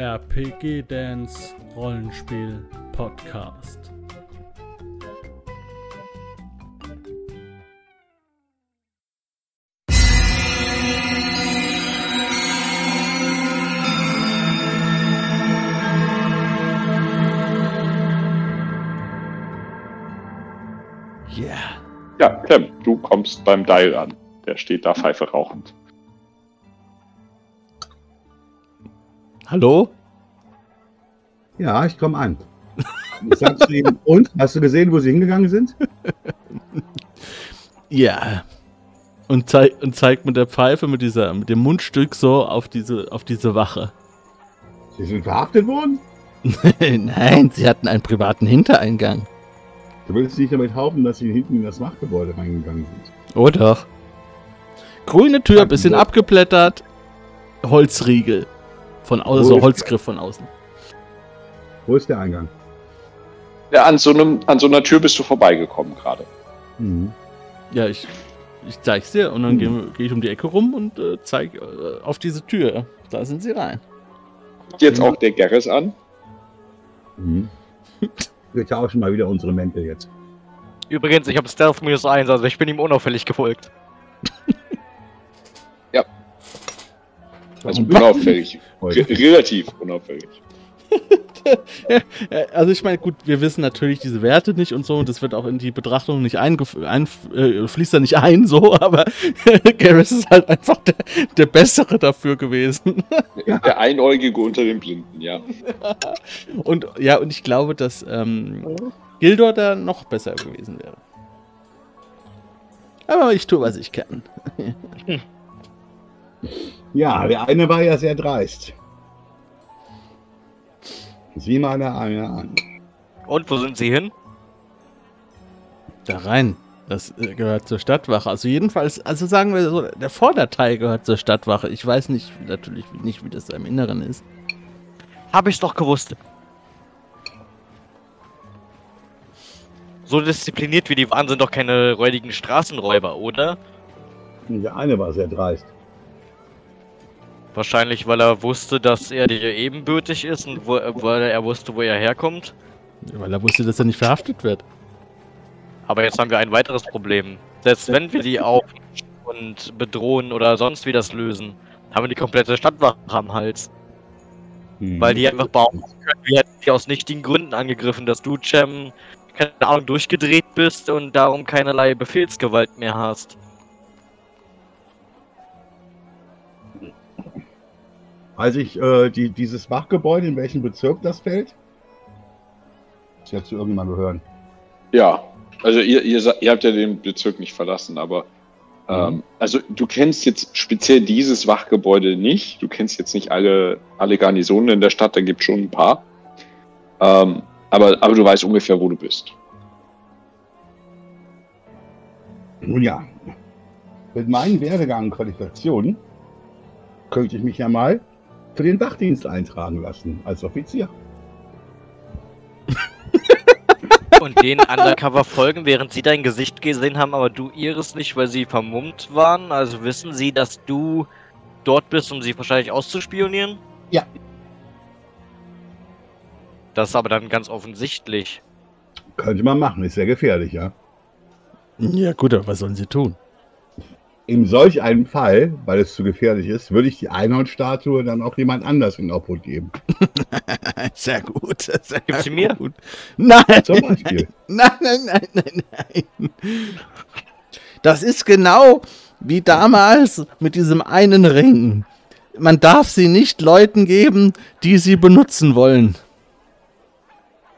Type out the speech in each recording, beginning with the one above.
RPG Dance Rollenspiel Podcast. Yeah. Ja, Clem, du kommst beim Dial an. Der steht da Pfeife rauchend. Hallo? Ja, ich komme an. Ich sag zu ihm, und? Hast du gesehen, wo sie hingegangen sind? Ja. Und, zeig, und zeigt mit der Pfeife, mit, dieser, mit dem Mundstück so auf diese, auf diese Wache. Sie sind verhaftet worden? Nein, sie hatten einen privaten Hintereingang. Du willst nicht damit behaupten, dass sie hinten in das Machtgebäude reingegangen sind. Oh doch. Grüne Tür, bisschen abgeblättert. Holzriegel. Von außen, Wo so ist- Holzgriff von außen. Wo ist der Eingang? Ja, an so, einem, an so einer Tür bist du vorbeigekommen gerade. Mhm. Ja, ich, ich zeig's dir und dann Hm. gehe geh ich um die Ecke rum und äh, zeig äh, auf diese Tür. Da sind sie rein. Jetzt auch der Gerris an. Mhm. Wir tauschen mal wieder unsere Mäntel jetzt. Übrigens, ich habe Stealth minus 1, also ich bin ihm unauffällig gefolgt. Also Warum unauffällig. relativ unauffällig. Also ich meine, gut, wir wissen natürlich diese Werte nicht und so und das wird auch in die Betrachtung nicht eingef ein, äh, fließt da nicht ein, so, aber Garrus ist halt einfach der, der Bessere dafür gewesen. Der Einäugige unter den Blinden, ja. Und ja, und ich glaube, dass ähm, Gildor da noch besser gewesen wäre. Aber ich tue, was ich kann. Ja, der eine war ja sehr dreist. Sieh mal der eine an. Und wo sind sie hin? Da rein. Das äh, gehört zur Stadtwache. Also jedenfalls, also sagen wir so, der Vorderteil gehört zur Stadtwache. Ich weiß nicht, natürlich nicht, wie das da im Inneren ist. Hab ich's doch gewusst. So diszipliniert wie die waren, sind doch keine räudigen Straßenräuber, oder? Der eine war sehr dreist. Wahrscheinlich, weil er wusste, dass er dir ebenbürtig ist und wo, weil er wusste, wo er herkommt. Weil er wusste, dass er nicht verhaftet wird. Aber jetzt haben wir ein weiteres Problem. Selbst wenn wir die auf und bedrohen oder sonst wie das lösen, haben wir die komplette Stadtwache am Hals. Mhm. Weil die einfach behaupten können, wir hätten die aus nichtigen Gründen angegriffen, dass du, Cem, keine Ahnung, durchgedreht bist und darum keinerlei Befehlsgewalt mehr hast. Als ich äh, die, dieses Wachgebäude, in welchem Bezirk das fällt? Das jetzt zu irgendjemandem gehören. Ja, also ihr, ihr, ihr habt ja den Bezirk nicht verlassen, aber ähm, also du kennst jetzt speziell dieses Wachgebäude nicht. Du kennst jetzt nicht alle, alle Garnisonen in der Stadt, da gibt es schon ein paar. Ähm, aber, aber du weißt ungefähr, wo du bist. Nun ja, mit meinen Werdegang und Qualifikationen könnte ich mich ja mal für den Wachdienst eintragen lassen als Offizier. Und den Undercover folgen, während sie dein Gesicht gesehen haben, aber du ihres nicht, weil sie vermummt waren. Also wissen sie, dass du dort bist, um sie wahrscheinlich auszuspionieren? Ja. Das ist aber dann ganz offensichtlich. Könnte man machen, ist sehr gefährlich, ja. Ja, gut, aber was sollen sie tun? In solch einem Fall, weil es zu gefährlich ist, würde ich die Einhornstatue dann auch jemand anders in Obhut geben. Sehr gut. Sehr Gib sie mir? Gut. Nein, Zum Beispiel. nein, nein, nein, nein, nein. Das ist genau wie damals mit diesem einen Ring. Man darf sie nicht Leuten geben, die sie benutzen wollen.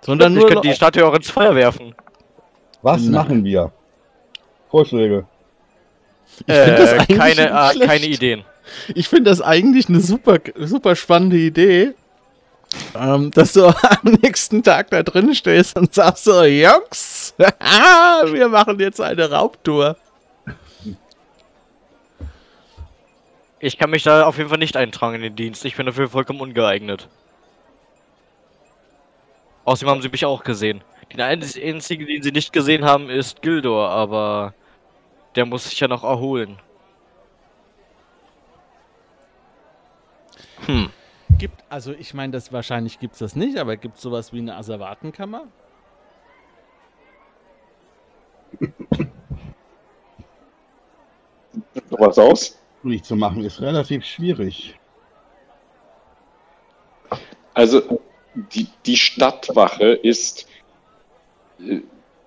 Sondern ich nur könnte die Statue auch ins Feuer werfen. Was Nein. machen wir? Vorschläge. Äh, keine, äh, keine Ideen. Ich finde das eigentlich eine super, super spannende Idee. Ähm, dass du am nächsten Tag da drin stehst und sagst so, Jungs, wir machen jetzt eine Raubtour. Ich kann mich da auf jeden Fall nicht eintragen in den Dienst. Ich bin dafür vollkommen ungeeignet. Außerdem haben sie mich auch gesehen. Den einzigen, den sie nicht gesehen haben, ist Gildor, aber der muss sich ja noch erholen. Hm. Gibt Also ich meine, das wahrscheinlich gibt es das nicht, aber gibt es sowas wie eine Asservatenkammer? Noch was aus? Nicht zu machen ist relativ schwierig. Also, die, die Stadtwache ist.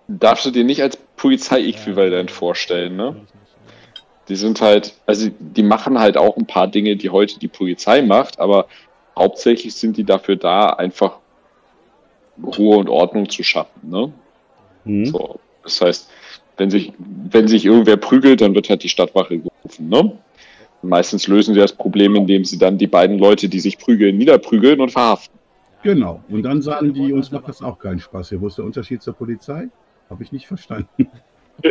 Darfst du dir nicht als Polizei-Äquivalent vorstellen, ne? Die sind halt, also die machen halt auch ein paar Dinge, die heute die Polizei macht, aber hauptsächlich sind die dafür da, einfach Ruhe und Ordnung zu schaffen, ne? Hm? So, das heißt, wenn sich, wenn sich irgendwer prügelt, dann wird halt die Stadtwache gerufen, ne? Meistens lösen sie das Problem, indem sie dann die beiden Leute, die sich prügeln, niederprügeln und verhaften. Genau. Und dann sagen die, uns macht das auch keinen Spaß hier. Wo ist der Unterschied zur Polizei? Habe ich nicht verstanden.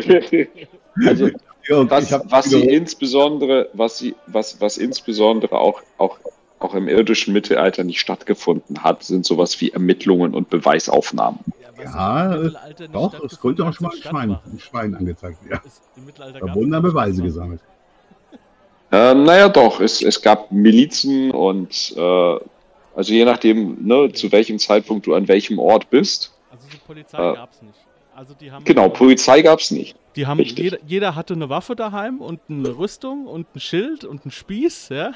also, Ja, was, was sie insbesondere, was sie, was, was insbesondere auch, auch, auch im irdischen Mittelalter nicht stattgefunden hat, sind sowas wie Ermittlungen und Beweisaufnahmen. Ja, im äh, Doch, es konnte auch schon mal ein Schwein, ein Schwein angezeigt werden. Es- Im Mittelalter Da wurden dann Beweise gesammelt. Ähm, naja, doch, es, es gab Milizen und äh, also je nachdem, ne, zu welchem Zeitpunkt du an welchem Ort bist. Also die Polizei Äh, gab's nicht. Also die haben Genau, Polizei gab's nicht. Die haben jeder, jeder hatte eine Waffe daheim und eine Rüstung und ein Schild und einen Spieß, ja.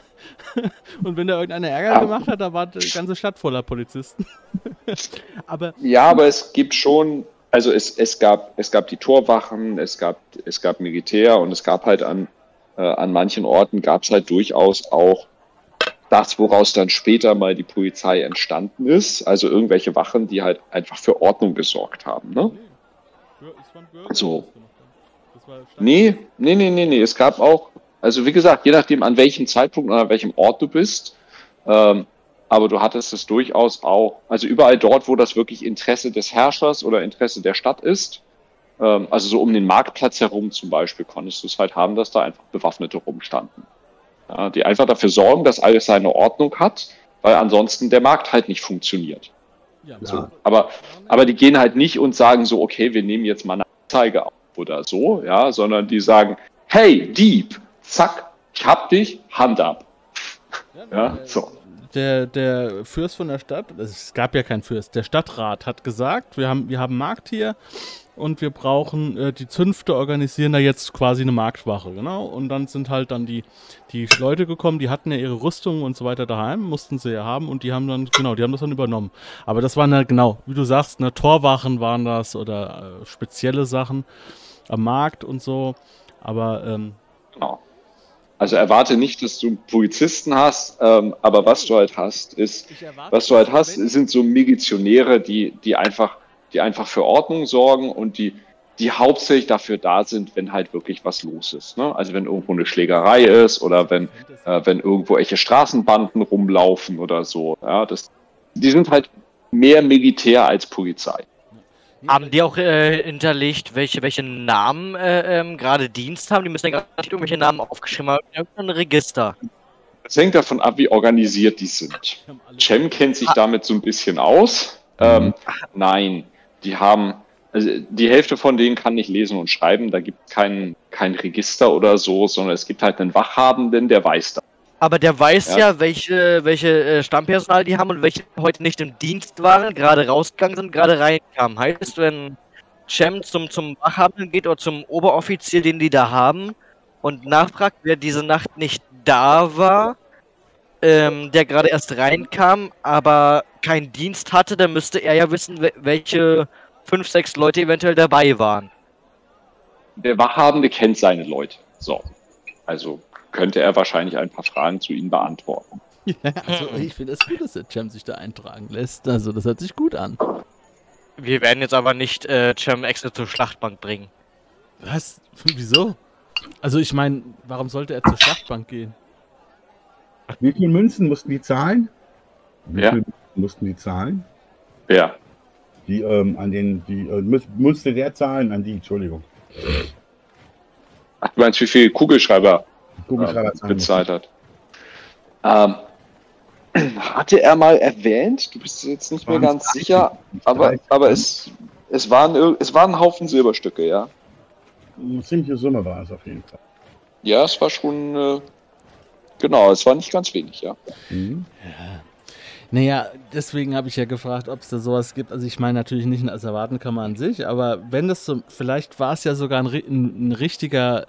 Und wenn da irgendeiner Ärger Ja. gemacht hat, da war die ganze Stadt voller Polizisten. Aber Ja, aber es gibt schon, also es, es, gab, es gab die Torwachen, es gab, es gab Militär und es gab halt an, äh, an manchen Orten gab es halt durchaus auch das, woraus dann später mal die Polizei entstanden ist. Also irgendwelche Wachen, die halt einfach für Ordnung gesorgt haben. Ne? nee, es waren Bürger, So. Nee, nee, nee, nee, nee. Es gab auch, also wie gesagt, je nachdem, an welchem Zeitpunkt und an welchem Ort du bist, ähm, aber du hattest es durchaus auch, also überall dort, wo das wirklich Interesse des Herrschers oder Interesse der Stadt ist, ähm, also so um den Marktplatz herum zum Beispiel, konntest du es halt haben, dass da einfach Bewaffnete rumstanden. Ja, die einfach dafür sorgen, dass alles seine Ordnung hat, weil ansonsten der Markt halt nicht funktioniert. So, Aber, aber die gehen halt nicht und sagen so, okay, wir nehmen jetzt mal eine Anzeige auf oder so, ja, sondern die sagen, hey, Dieb, zack, ich hab dich, Hand ab. Ja, der- so. Der, der Fürst von der Stadt, es gab ja keinen Fürst, der Stadtrat hat gesagt, wir haben, wir haben Markt hier und wir brauchen, äh, die Zünfte organisieren da jetzt quasi eine Marktwache, genau. Und dann sind halt dann die, die Leute gekommen, die hatten ja ihre Rüstungen und so weiter daheim, mussten sie ja haben und die haben dann, genau, die haben das dann übernommen. Aber das waren ja, genau, wie du sagst, ne, Torwachen waren das oder äh, spezielle Sachen am Markt und so. Aber, ähm, Genau. Also erwarte nicht, dass du Polizisten hast, ähm, aber was du halt hast, ist, was du halt hast, sind so Milizionäre, die, die einfach, die einfach für Ordnung sorgen und die, die hauptsächlich dafür da sind, wenn halt wirklich was los ist. Ne? Also wenn irgendwo eine Schlägerei ist oder wenn, äh, wenn irgendwo welche Straßenbanden rumlaufen oder so. Ja, das, die sind halt mehr Militär als Polizei. Haben die auch äh, hinterlegt, welche, welche Namen äh, ähm, gerade Dienst haben? Die müssen ja gerade nicht irgendwelche Namen aufgeschrieben haben. Irgendein Register. Es hängt davon ab, wie organisiert die sind. Cem kennt sich damit so ein bisschen aus. Ähm, nein, die haben, also die Hälfte von denen kann nicht lesen und schreiben. Da gibt es kein, kein Register oder so, sondern es gibt halt einen Wachhabenden, der weiß das. Aber der weiß Ja. ja, welche, welche äh, Stammpersonal die haben und welche heute nicht im Dienst waren, gerade rausgegangen sind, gerade reinkamen. Heißt, wenn Cem zum, zum Wachhabenden geht oder zum Oberoffizier, den die da haben, und nachfragt, wer diese Nacht nicht da war, ähm, der gerade erst reinkam, aber keinen Dienst hatte, dann müsste er ja wissen, wel- welche fünf, sechs Leute eventuell dabei waren. Der Wachhabende kennt seine Leute. So. Also könnte er wahrscheinlich ein paar Fragen zu ihnen beantworten. Ja, also ich finde es gut, dass der Cem sich da eintragen lässt. Also das hört sich gut an. Wir werden jetzt aber nicht äh, Cem extra zur Schlachtbank bringen. Was? Wieso? Also ich meine, warum sollte er zur Schlachtbank gehen? Wie viele Münzen mussten die zahlen? Wie Ja. viele Münzen mussten die zahlen? Ja. Die ähm, an den, die äh, muss, musste der zahlen an die, Entschuldigung. Ach, du meinst, wie viel Kugelschreiber Kugelschreiber äh, bezahlt hat? Ähm, hatte er mal erwähnt, du bist jetzt nicht mehr ganz 30? sicher, Nicht aber, 30? aber es, es, waren, es waren ein Haufen Silberstücke, ja. Eine ziemliche Summe war es auf jeden Fall. Ja, es war schon, äh, genau, es war nicht ganz wenig, ja. Mhm. Naja, deswegen habe ich ja gefragt, ob es da sowas gibt. Also ich meine natürlich nicht eine Asservatenkammer an sich, aber wenn das so, vielleicht war es ja sogar ein, ein, ein richtiger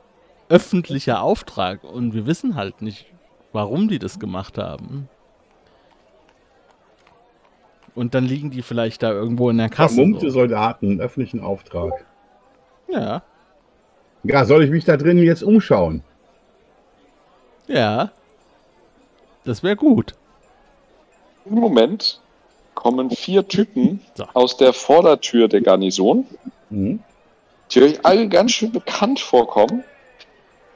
öffentlicher Auftrag und wir wissen halt nicht, warum die das gemacht haben. Und dann liegen die vielleicht da irgendwo in der Kasse. Vermummte So. Soldaten, einen öffentlichen Auftrag. Ja, Ja, soll ich mich da drinnen jetzt umschauen? Ja. Das wäre gut. Im Moment kommen vier Typen So. aus der Vordertür der Garnison, Hm? die euch alle ganz schön bekannt vorkommen.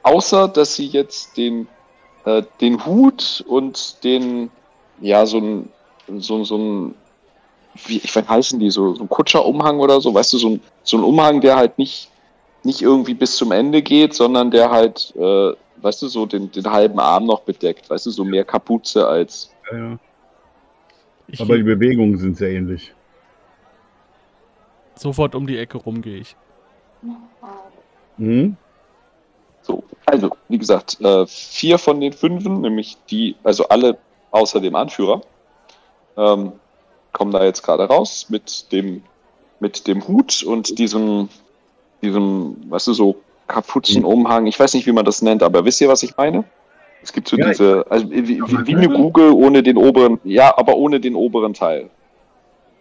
Außer, dass sie jetzt den, äh, den Hut und den, ja, so ein, so, so ein, wie, ich weiß, heißen die, so, so ein Kutscherumhang oder so, weißt du, so ein, so ein Umhang, der halt nicht, nicht irgendwie bis zum Ende geht, sondern der halt, äh, weißt du, so den, den halben Arm noch bedeckt, weißt du, so mehr Kapuze als, Ja, ja. Ich Aber die Bewegungen sind sehr ähnlich. sofort um die Ecke rum gehe ich. Hm? So, also, wie gesagt, äh, vier von den fünfen, nämlich die, also alle außer dem Anführer, ähm, kommen da jetzt gerade raus mit dem, mit dem Hut und diesem, diesem, weißt du, so Kapuzenumhang. Ich weiß nicht, wie man das nennt, aber wisst ihr, was ich meine? Es gibt so Ja, diese, also wie, wie, wie eine Kugel ohne den oberen, ja, aber ohne den oberen Teil.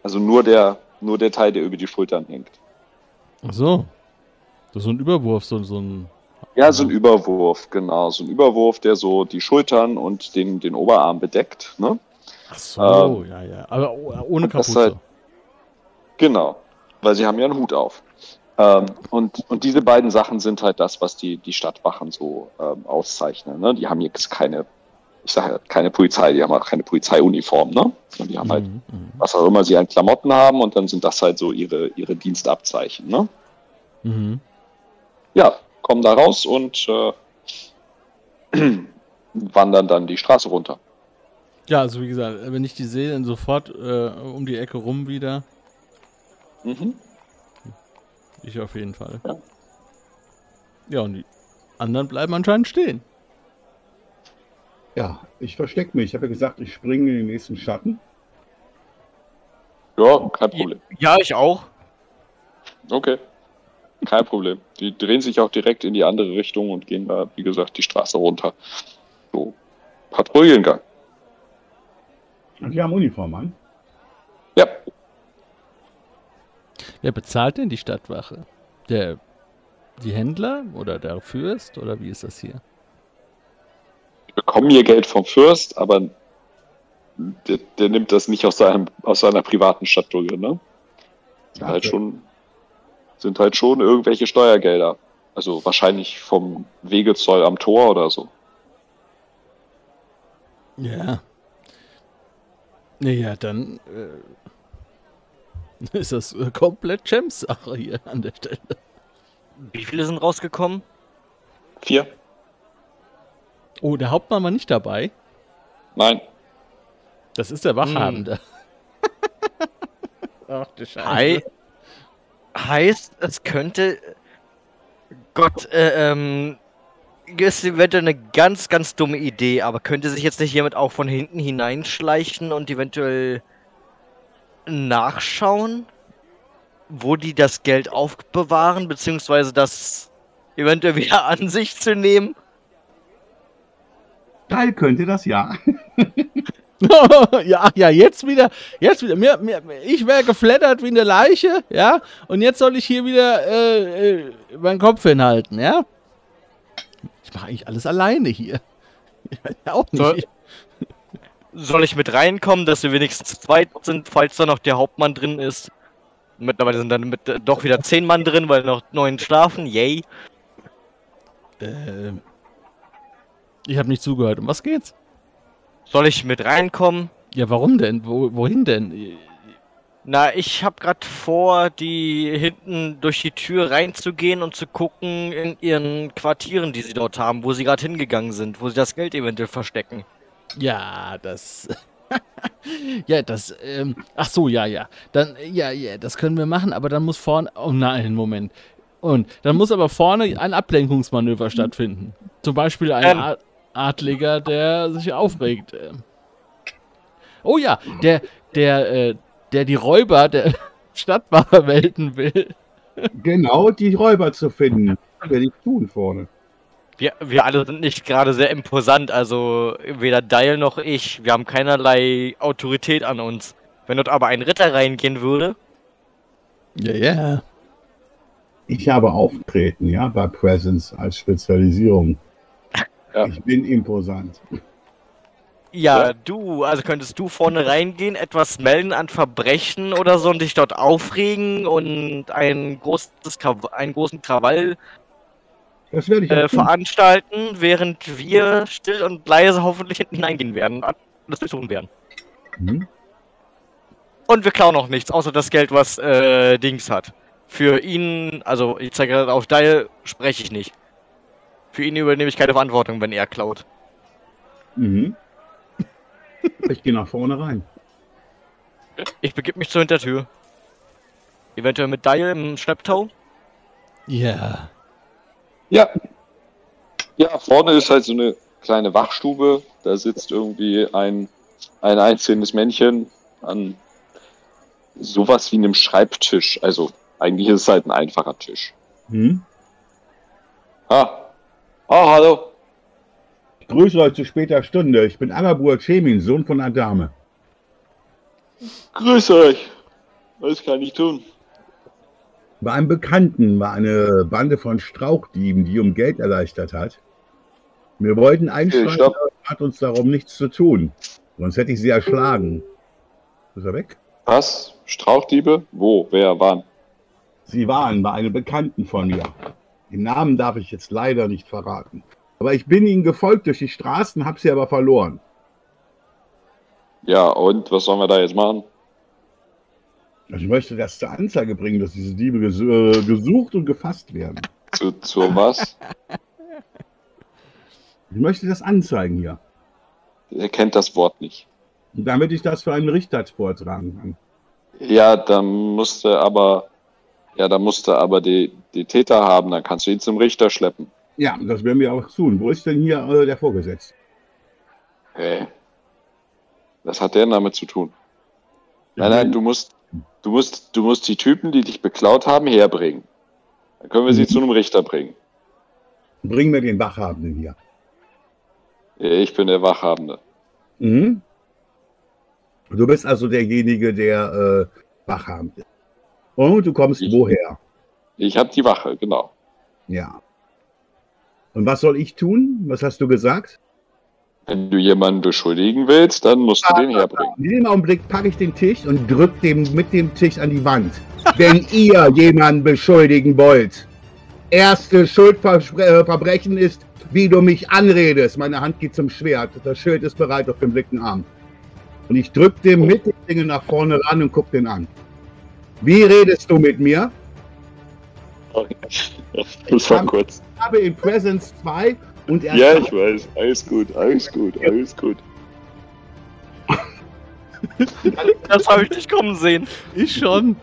Also nur der, nur der Teil, der über die Schultern hängt. Ach so. Das ist so ein Überwurf, so, so ein. Ja, so ein Überwurf, genau. So ein Überwurf, der so die Schultern und den, den Oberarm bedeckt. Ne? Ach so, Ähm, ja, ja. Aber oh- ohne das Kapuze. halt- Genau, weil sie haben ja einen Hut auf. Ähm, und, und diese beiden Sachen sind halt das, was die, die Stadtwachen so ähm, auszeichnen. Ne? Die haben jetzt keine, ich sage ja, keine Polizei, die haben auch keine Polizeiuniform. Ne? Und die haben halt, Mhm, mhm, was auch immer sie an Klamotten haben und dann sind das halt so ihre, ihre Dienstabzeichen. Ne? mhm. Ja, kommen da raus und äh, wandern dann die Straße runter. Ja, also wie gesagt, wenn ich die sehe, dann sofort äh, um die Ecke rum wieder. Mhm. Ich auf jeden Fall. Ja. Ja, und die anderen bleiben anscheinend stehen. Ja, ich verstecke mich. Ich habe ja gesagt, ich springe in den nächsten Schatten. Ja, kein Problem. Ja, ich auch. Okay. Kein Problem. Die drehen sich auch direkt in die andere Richtung und gehen da, wie gesagt, die Straße runter. So. Patrouillengang. Und die haben Uniform an. Ja. Wer bezahlt denn die Stadtwache? Der die Händler oder der Fürst oder wie ist das hier? Die bekommen ihr Geld vom Fürst, aber der, der nimmt das nicht aus, seinem, aus seiner privaten Stadtdrücke, ne? Sind halt schon, sind halt schon irgendwelche Steuergelder. Also wahrscheinlich vom Wegezoll am Tor oder so. Ja. Naja, dann äh, ist das äh, komplett Champs-Sache hier an der Stelle. Wie viele sind rausgekommen? Vier? Oh, der Hauptmann war nicht dabei. Nein. Das ist der Wachhabende. Ach du Scheiße. Hei heißt, es könnte. Gott, äh, ähm. Ist eventuell eine ganz, ganz dumme Idee, aber könnte sich jetzt nicht jemand auch von hinten hineinschleichen und eventuell nachschauen, wo die das Geld aufbewahren, beziehungsweise das eventuell wieder an sich zu nehmen? Teil könnte das ja. ja, ja, jetzt wieder, jetzt wieder. Mir, mir, ich wäre geflattert wie eine Leiche, ja, und jetzt soll ich hier wieder äh, äh, meinen Kopf hinhalten, ja. Ich mache eigentlich alles alleine hier. Ich weiß ja auch nicht. Soll- Soll ich mit reinkommen, dass wir wenigstens zu zweit sind, falls da noch der Hauptmann drin ist? Mittlerweile sind dann mit, äh, doch wieder zehn Mann drin, weil noch neun schlafen. Yay. Ähm, ich habe nicht zugehört. Um was geht's? Soll ich mit reinkommen? Ja, warum denn? Wo, wohin denn? Na, ich hab grad vor, die hinten durch die Tür reinzugehen und zu gucken in ihren Quartieren, die sie dort haben, wo sie gerade hingegangen sind, wo sie das Geld eventuell verstecken. Ja, das. ja, das. Ähm, ach so, ja, ja. Dann, ja, ja, das können wir machen, aber dann muss vorne. Oh nein, Moment. Und dann muss aber vorne ein Ablenkungsmanöver stattfinden. Zum Beispiel ein Ähm. Ad- Adliger, der sich aufregt. ähm. Oh ja, der, der, äh, der die Räuber der Stadtwache melden will. Genau die Räuber zu finden. Das werde ich tun vorne. Wir, wir alle sind nicht gerade sehr imposant, also weder Dial noch ich. Wir haben keinerlei Autorität an uns. Wenn dort aber ein Ritter reingehen würde, Ja, ja. Ich habe Auftreten, ja, bei Presence als Spezialisierung. Ja. Ich bin imposant. ja, Ja. du, also könntest du vorne reingehen, etwas melden an Verbrechen oder so und dich dort aufregen und ein großes, einen großen Krawall Das werde ich äh, tun. veranstalten, während wir still und leise hoffentlich hinten hineingehen werden und alles durchsuchen werden. Mhm. Und wir klauen auch nichts, außer das Geld, was äh, Dings hat. Für ihn, also ich zeige gerade auf Dial, spreche ich nicht. Für ihn übernehme ich keine Verantwortung, wenn er klaut. Mhm. Ich gehe nach vorne rein. Ich begib mich zur Hintertür. Eventuell mit Dial im Schlepptau. Ja. Ja. Ja, vorne ist halt so eine kleine Wachstube. Da sitzt irgendwie ein, ein einzelnes Männchen an sowas wie einem Schreibtisch. Also eigentlich ist es halt ein einfacher Tisch. Hm? Ah. Oh, hallo. Ich grüße euch zu später Stunde. Ich bin Arabur Chemin, Sohn von Adame. Grüß euch. Was kann ich tun? Bei einem Bekannten war eine Bande von Strauchdieben, die um Geld erleichtert hat. Wir wollten einsteigen, stopp. hat uns darum nichts zu tun. Sonst hätte ich sie erschlagen. Ist er weg? Was? Strauchdiebe? Wo? Wer? Wann? Sie waren bei einem Bekannten von mir. Den Namen darf ich jetzt leider nicht verraten. Aber ich bin ihnen gefolgt durch die Straßen, hab sie aber verloren. Ja, und was sollen wir da jetzt machen? Ich möchte das zur Anzeige bringen, dass diese Diebe ges äh, gesucht und gefasst werden. Zu, zu was? Ich möchte das anzeigen hier. Er kennt das Wort nicht. Und damit ich das für einen Richter vortragen kann. Ja, dann musste aber, ja, dann musste aber die, die Täter haben, dann kannst du ihn zum Richter schleppen. Ja, das werden wir auch tun. Wo ist denn hier äh, der Vorgesetzte? Hä? Was hat der damit zu tun? Nein, nein, du musst, du musst, du musst die Typen, die dich beklaut haben, herbringen. Dann können wir sie Mhm. zu einem Richter bringen. Bring mir den Wachhabenden hier. Ich bin der Wachhabende. Mhm. Du bist also derjenige, der äh, Wachhabend ist. Und du kommst Ich. woher? Ich habe die Wache, genau. Ja. Und was soll ich tun? Was hast du gesagt? Wenn du jemanden beschuldigen willst, dann musst du den herbringen. In dem Augenblick packe ich den Tisch und drück dem mit dem Tisch an die Wand. Wenn ihr jemanden beschuldigen wollt, erste Schuldverbrechen ist, wie du mich anredest. Meine Hand geht zum Schwert. Das Schild ist bereit auf dem linken Arm. Und ich drück dem mit dem Ding nach vorne ran und guck den an. Wie redest du mit mir? Das war kurz. Ich habe in Presence 2 und er Ja, ich weiß. Alles gut, alles gut, alles gut. Das habe ich nicht kommen sehen. Ich schon.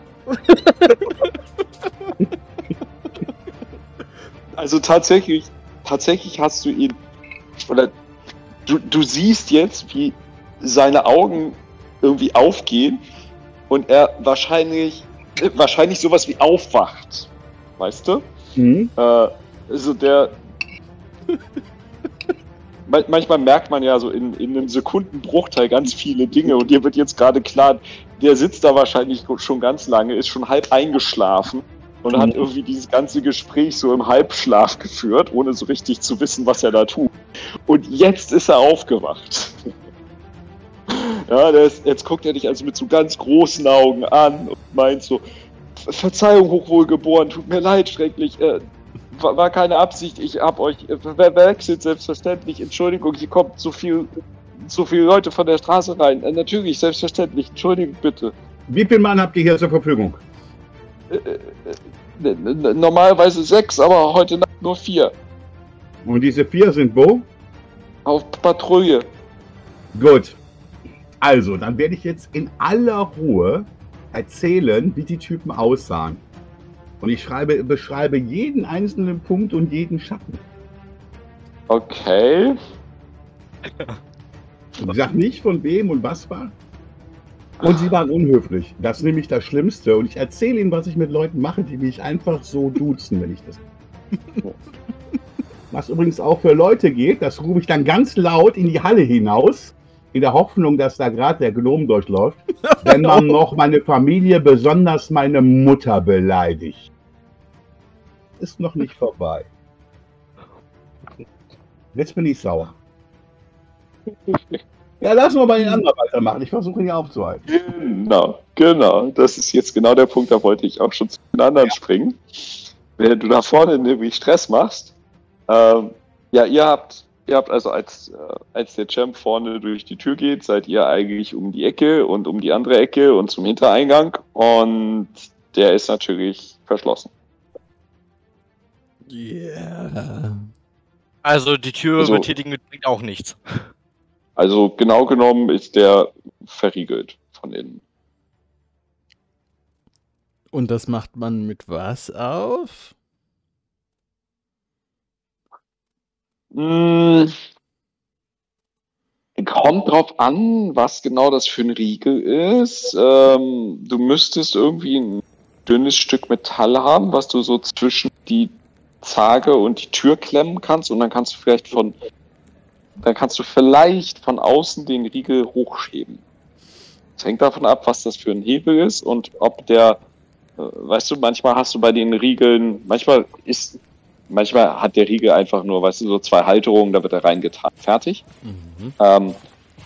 Also tatsächlich, tatsächlich hast du ihn, oder du, du siehst jetzt, wie seine Augen irgendwie aufgehen und er wahrscheinlich, wahrscheinlich sowas wie aufwacht. Weißt du? Hm? Äh, also der. Man- Manchmal merkt man ja so in, in einem Sekundenbruchteil ganz viele Dinge und dir wird jetzt gerade klar, der sitzt da wahrscheinlich schon ganz lange, ist schon halb eingeschlafen und hat Mhm. irgendwie dieses ganze Gespräch so im Halbschlaf geführt, ohne so richtig zu wissen, was er da tut. Und jetzt ist er aufgewacht. Ja, ist, jetzt guckt er dich also mit so ganz großen Augen an und meint so, "Ver- Verzeihung, Hochwohlgeboren, tut mir leid, schrecklich. Äh, war, keine Absicht, ich hab euch äh, verwechselt, selbstverständlich. Entschuldigung, hier kommt so viel, so viele Leute von der Straße rein. Äh, natürlich, selbstverständlich. Entschuldigung, bitte. Wie viele Mann habt ihr hier zur Verfügung? Äh, äh, äh, normalerweise sechs, aber heute Nacht nur vier. Und diese vier sind wo? Auf Patrouille. Gut. Also, dann werde ich jetzt in aller Ruhe erzählen, wie die Typen aussahen. Und ich schreibe, beschreibe jeden einzelnen Punkt und jeden Schatten. Okay. Ich sag nicht von wem und was war. Und sie waren unhöflich. Das ist nämlich das Schlimmste. Und ich erzähle ihnen, was ich mit Leuten mache, die mich einfach so duzen, wenn ich das. Was übrigens auch für Leute geht, das rufe ich dann ganz laut in die Halle hinaus, in der Hoffnung, dass da gerade der Gnom durchläuft, wenn man noch meine Familie, besonders meine Mutter beleidigt. Ist noch nicht vorbei. Jetzt bin ich sauer. Ja, lass mal bei den anderen weitermachen. Ich versuche ihn ja aufzuhalten. Genau, genau. Das ist jetzt genau der Punkt, da wollte ich auch schon zu den anderen springen. Wenn du da vorne nämlich Stress machst, ähm, ja, ihr habt, ihr habt also als, äh, als der Champ vorne durch die Tür geht, seid ihr eigentlich um die Ecke und um die andere Ecke und zum Hintereingang und der ist natürlich verschlossen. Yeah. Also die Tür Also- betätigen bringt auch nichts. Also genau genommen ist der verriegelt von innen. Und das macht man mit was auf? Mm, Kommt drauf an, was genau das für ein Riegel ist. Ähm, du müsstest irgendwie ein dünnes Stück Metall haben, was du so zwischen die Zage und die Tür klemmen kannst und dann kannst du vielleicht von dann kannst du vielleicht von außen den Riegel hochschieben. Es hängt davon ab, was das für ein Hebel ist und ob der, äh, weißt du, manchmal hast du bei den Riegeln, manchmal ist, manchmal hat der Riegel einfach nur, weißt du, so zwei Halterungen, da wird er reingetan. Fertig. Mhm. Ähm,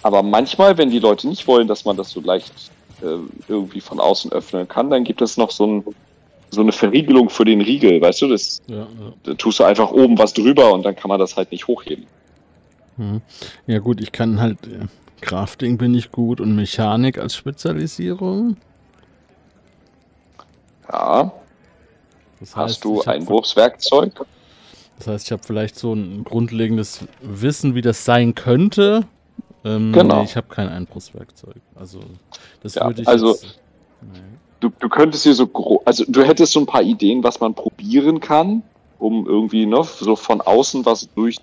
aber manchmal, wenn die Leute nicht wollen, dass man das so leicht äh, irgendwie von außen öffnen kann, dann gibt es noch so, ein, so eine Verriegelung für den Riegel, weißt du, das, Ja, ja. da tust du einfach oben was drüber und dann kann man das halt nicht hochheben. Hm. Ja gut, ich kann halt äh, Crafting bin ich gut und Mechanik als Spezialisierung. Ja, Das hast du Einwurfswerkzeug? Das heißt, ich habe vielleicht so ein grundlegendes Wissen, wie das sein könnte. Ähm, Genau. nee, ich habe kein Einbruchswerkzeug. Also das Ja, würde ich also- jetzt, nee. Du, du könntest hier so also du hättest so ein paar Ideen, was man probieren kann, um irgendwie noch so von außen was durch,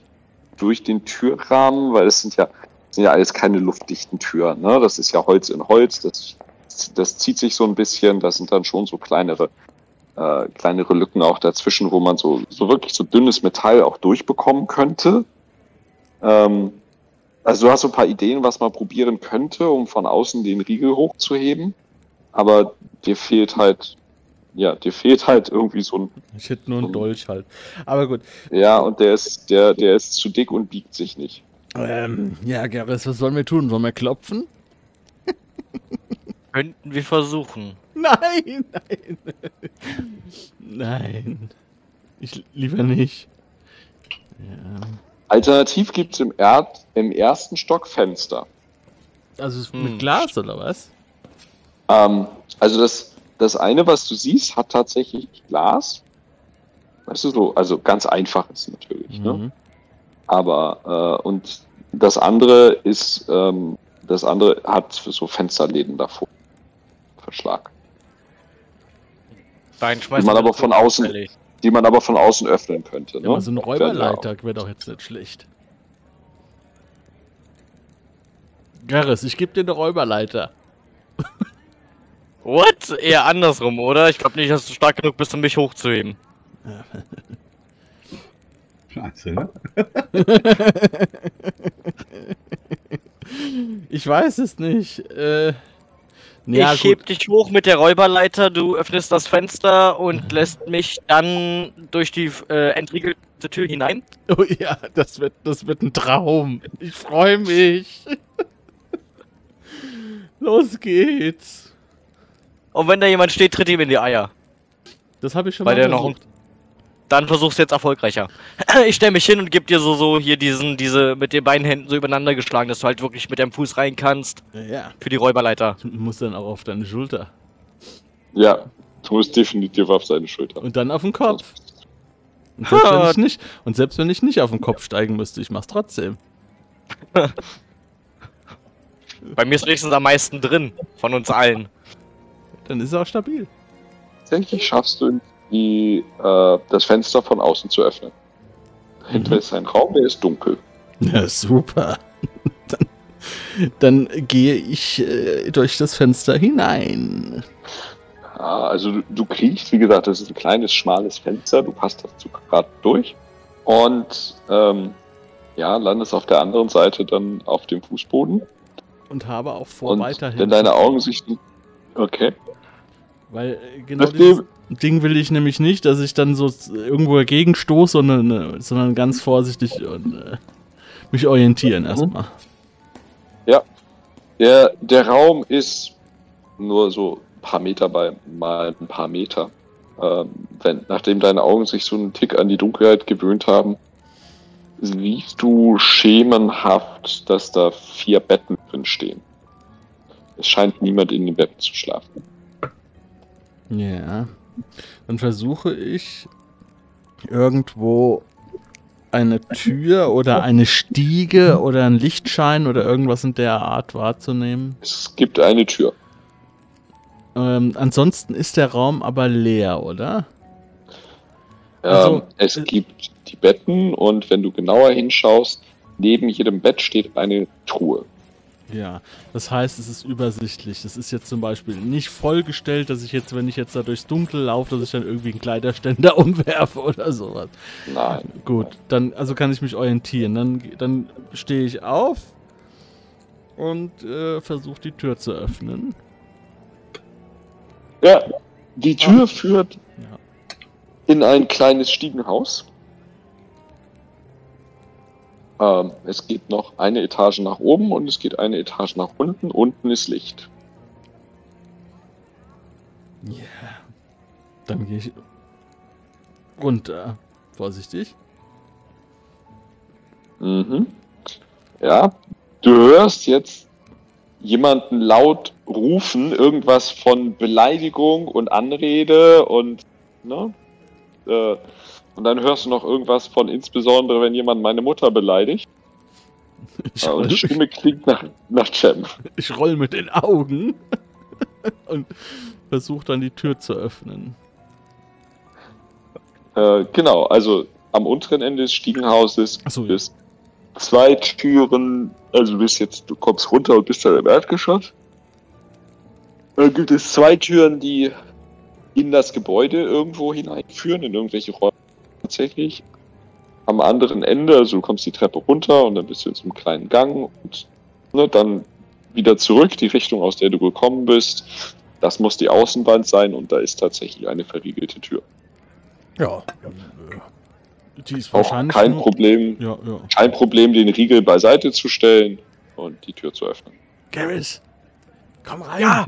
durch den Türrahmen, weil es sind ja, sind ja alles keine luftdichten Türen, ne? Das ist ja Holz in Holz, das, das zieht sich so ein bisschen, da sind dann schon so kleinere, äh, kleinere Lücken auch dazwischen, wo man so, so wirklich so dünnes Metall auch durchbekommen könnte. Ähm, also du hast so ein paar Ideen, was man probieren könnte, um von außen den Riegel hochzuheben, aber dir fehlt halt, ja, dir fehlt halt irgendwie so ein, Ich hätte nur einen Dolch halt. Aber gut. ja, und der ist, der, der ist zu dick und biegt sich nicht. Ähm, ja, Gareth, was sollen wir tun? Sollen wir klopfen? Könnten wir versuchen. Nein, nein. Nein. Ich lieber nicht. Ja. Alternativ gibt's im Erd, im ersten Stock Fenster. Also ist Hm. mit Glas oder was? Ähm, also das, das eine, was du siehst, hat tatsächlich Glas. Weißt du so, also ganz einfaches natürlich, ne? Mhm. Aber äh, und das andere ist, ähm, das andere hat so Fensterläden davor. Verschlag. Schmeißen man aber von außen- zufällig. Die man aber von außen öffnen könnte. Ja, Ne? aber so ja Räuberleiter wäre doch jetzt nicht schlecht. Gareth, ich gebe dir eine Räuberleiter. What? Eher andersrum, oder? Ich glaube nicht, dass du stark genug bist, um mich hochzuheben. Scheiße, ne? ich weiß es nicht. Äh, ja, ich heb dich hoch mit der Räuberleiter, du öffnest das Fenster und lässt mich dann durch die äh, entriegelte Tür hinein. Oh ja, das wird, das wird ein Traum. Ich freue mich. Los geht's. Und wenn da jemand steht, tritt ihm in die Eier. Das habe ich schon Weil mal der noch versucht. Dann versuchst du jetzt erfolgreicher. Ich stelle mich hin und geb dir so, so hier diesen, diese mit den beiden Händen so übereinander geschlagen, dass du halt wirklich mit deinem Fuß rein kannst Ja, für die Räuberleiter. du musst dann auch auf deine Schulter. Ja, du musst definitiv auf seine Schulter. Und dann auf den Kopf. Und selbst, wenn ich nicht, und selbst wenn ich nicht auf den Kopf steigen müsste, ich mach's trotzdem. Bei mir ist wenigstens am meisten drin, von uns allen. Dann ist er auch stabil. Tatsächlich schaffst du die, äh, das Fenster von außen zu öffnen. Dahinter Mhm. ist ein Raum, der ist dunkel. Ja, super. dann Dann gehe ich äh, durch das Fenster hinein. Ja, also du, du kriegst, wie gesagt, das ist ein kleines, schmales Fenster, du passt dazu gerade durch und ähm, ja, landest auf der anderen Seite dann auf dem Fußboden. Und habe auch vor, Und weiterhin. wenn deine Augen sich... Okay. Weil äh, genau Das Ding will ich nämlich nicht, dass ich dann so irgendwo dagegen stoße, sondern, sondern ganz vorsichtig und, äh, mich orientieren erstmal. Der, der Raum ist nur so ein paar Meter bei mal ein paar Meter. Ähm, wenn, nachdem deine Augen sich so einen Tick an die Dunkelheit gewöhnt haben, siehst du schemenhaft, dass da vier Betten drin stehen. Es scheint niemand in den Betten zu schlafen. Ja. Dann versuche ich irgendwo eine Tür oder eine Stiege oder ein Lichtschein oder irgendwas in der Art wahrzunehmen. Es gibt eine Tür. Ähm, ansonsten ist der Raum aber leer, oder? Ähm, Also, es äh, gibt die Betten und wenn du genauer hinschaust, neben jedem Bett steht eine Truhe. Ja, das heißt, es ist übersichtlich. Es ist jetzt zum Beispiel nicht vollgestellt, dass ich jetzt, wenn ich jetzt da durchs Dunkel laufe, dass ich dann irgendwie einen Kleiderständer umwerfe oder sowas. Nein. Gut, dann, also kann ich mich orientieren. Dann, dann stehe ich auf und äh, versuche die Tür zu öffnen. Ja, die Tür führt Ja. in ein kleines Stiegenhaus. Ähm, es geht noch eine Etage nach oben und es geht eine Etage nach unten. Unten ist Licht. Ja. Dann gehe ich runter. Vorsichtig. Mhm. Ja, du hörst jetzt jemanden laut rufen, irgendwas von Beleidigung und Anrede und, ne? Äh, und dann hörst du noch irgendwas von, insbesondere wenn jemand meine Mutter beleidigt. Ich Äh, und roll, die Stimme klingt nach, nach Cem. ich roll mit den Augen und versuche dann die Tür zu öffnen. Äh, genau, also am unteren Ende des Stiegenhauses Achso, ja. zwei Türen, also du bist jetzt, du kommst runter und bist dann im Erdgeschoss. Dann gibt es zwei Türen, die in das Gebäude irgendwo hineinführen, in irgendwelche Räume tatsächlich. Am anderen Ende, also du kommst die Treppe runter und dann bist du in so einem kleinen Gang und ne, dann wieder zurück, die Richtung, aus der du gekommen bist. Das muss die Außenwand sein und da ist tatsächlich eine verriegelte Tür. Ja. äh, Die ist Auch wahrscheinlich. kein nur- Problem, Ja, ja. kein Problem, den Riegel beiseite zu stellen und die Tür zu öffnen. Garrus, komm rein. Ja!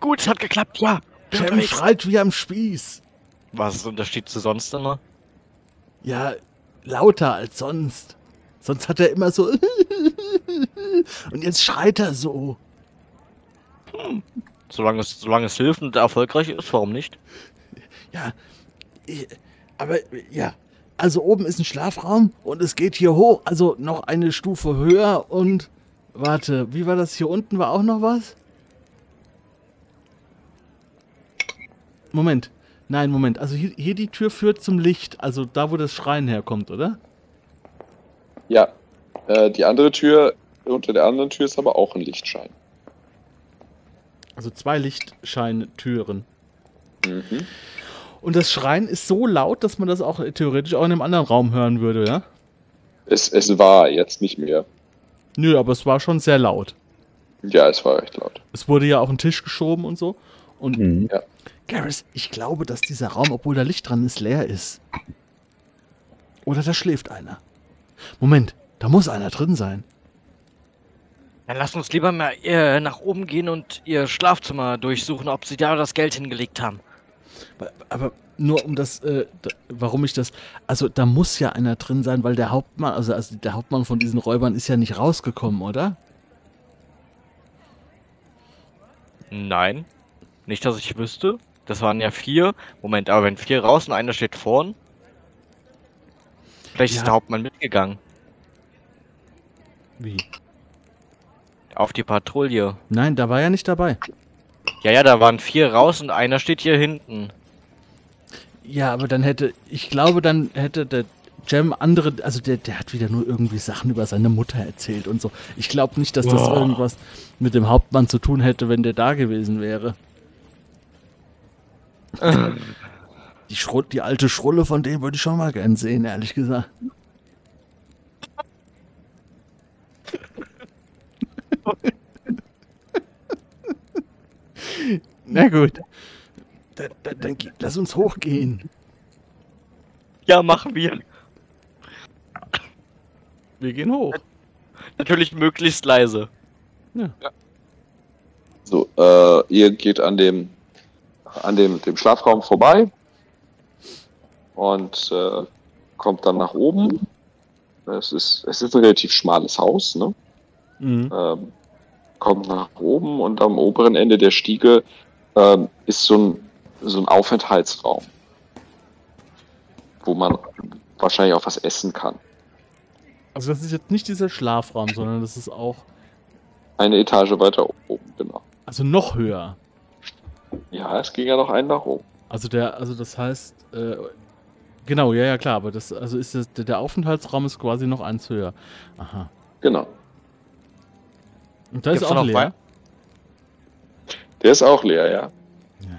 Gut, es hat geklappt, ja! Bin Cem schreit wie am Spieß. Was ist der Unterschied zu sonst immer? Ja, lauter als sonst. Sonst hat er immer so. Und jetzt schreit er so. Solange es, solange es hilft und erfolgreich ist, warum nicht? Ja, ich- aber ja. Also oben ist ein Schlafraum und es geht hier hoch, also noch eine Stufe höher und. Warte, wie war das? Hier unten war auch noch was? Moment. Nein, Moment. Also hier, hier die Tür führt zum Licht, also da, wo das Schreien herkommt, oder? Ja, äh, die andere Tür, unter der anderen Tür ist aber auch ein Lichtschein. Also zwei Lichtscheintüren. Mhm. Und das Schreien ist so laut, dass man das auch theoretisch auch in einem anderen Raum hören würde, ja? Es, es war jetzt nicht mehr. Nö, aber es war schon sehr laut. Ja, es war recht laut. Es wurde ja auf den Tisch geschoben und so. Und Mhm. Garrus, ich glaube, dass dieser Raum, obwohl da Licht dran ist, leer ist. Oder da schläft einer. Moment, da muss einer drin sein. Dann lasst uns lieber mal äh, nach oben gehen und ihr Schlafzimmer durchsuchen, ob sie da das Geld hingelegt haben. Aber- Aber nur um das, äh, da, warum ich das, also da muss ja einer drin sein, weil der Hauptmann, also, also der Hauptmann von diesen Räubern ist ja nicht rausgekommen, oder? Nein. Nicht, dass ich wüsste. Das waren ja vier. Moment, aber wenn vier raus und einer steht vorn. Vielleicht Ja. ist der Hauptmann mitgegangen. Wie? Auf die Patrouille. Nein, da war er nicht dabei. Ja, ja, da waren vier raus und einer steht hier hinten. Ja, aber dann hätte, ich glaube, dann hätte der, Jem andere, also der, der hat wieder nur irgendwie Sachen über seine Mutter erzählt und so. Ich glaube nicht, dass das Boah. irgendwas mit dem Hauptmann zu tun hätte, wenn der da gewesen wäre. Die, Schru die alte Schrulle von dem würde ich schon mal gern sehen, ehrlich gesagt. Na gut. Dann, dann, dann lass uns hochgehen. Ja, machen wir. Wir gehen hoch. Natürlich möglichst leise. So, äh, ihr geht an dem, an dem, dem Schlafraum vorbei und äh, kommt dann nach oben. Es ist, es ist ein relativ schmales Haus, ne? Mhm. ähm, kommt nach oben und am oberen Ende der Stiege ähm, ist so ein, so ein Aufenthaltsraum, wo man wahrscheinlich auch was essen kann. Also das ist jetzt nicht dieser Schlafraum, sondern das ist auch, Eine Etage weiter oben, genau. also noch höher. Ja, es ging ja noch einen nach oben. Also der, also das heißt, äh, genau, ja, ja klar, aber das, also ist das, der, Aufenthaltsraum ist quasi noch eins höher. Aha. Genau. Und da ist Gibt's da auch noch leer. Der ist auch leer, ja.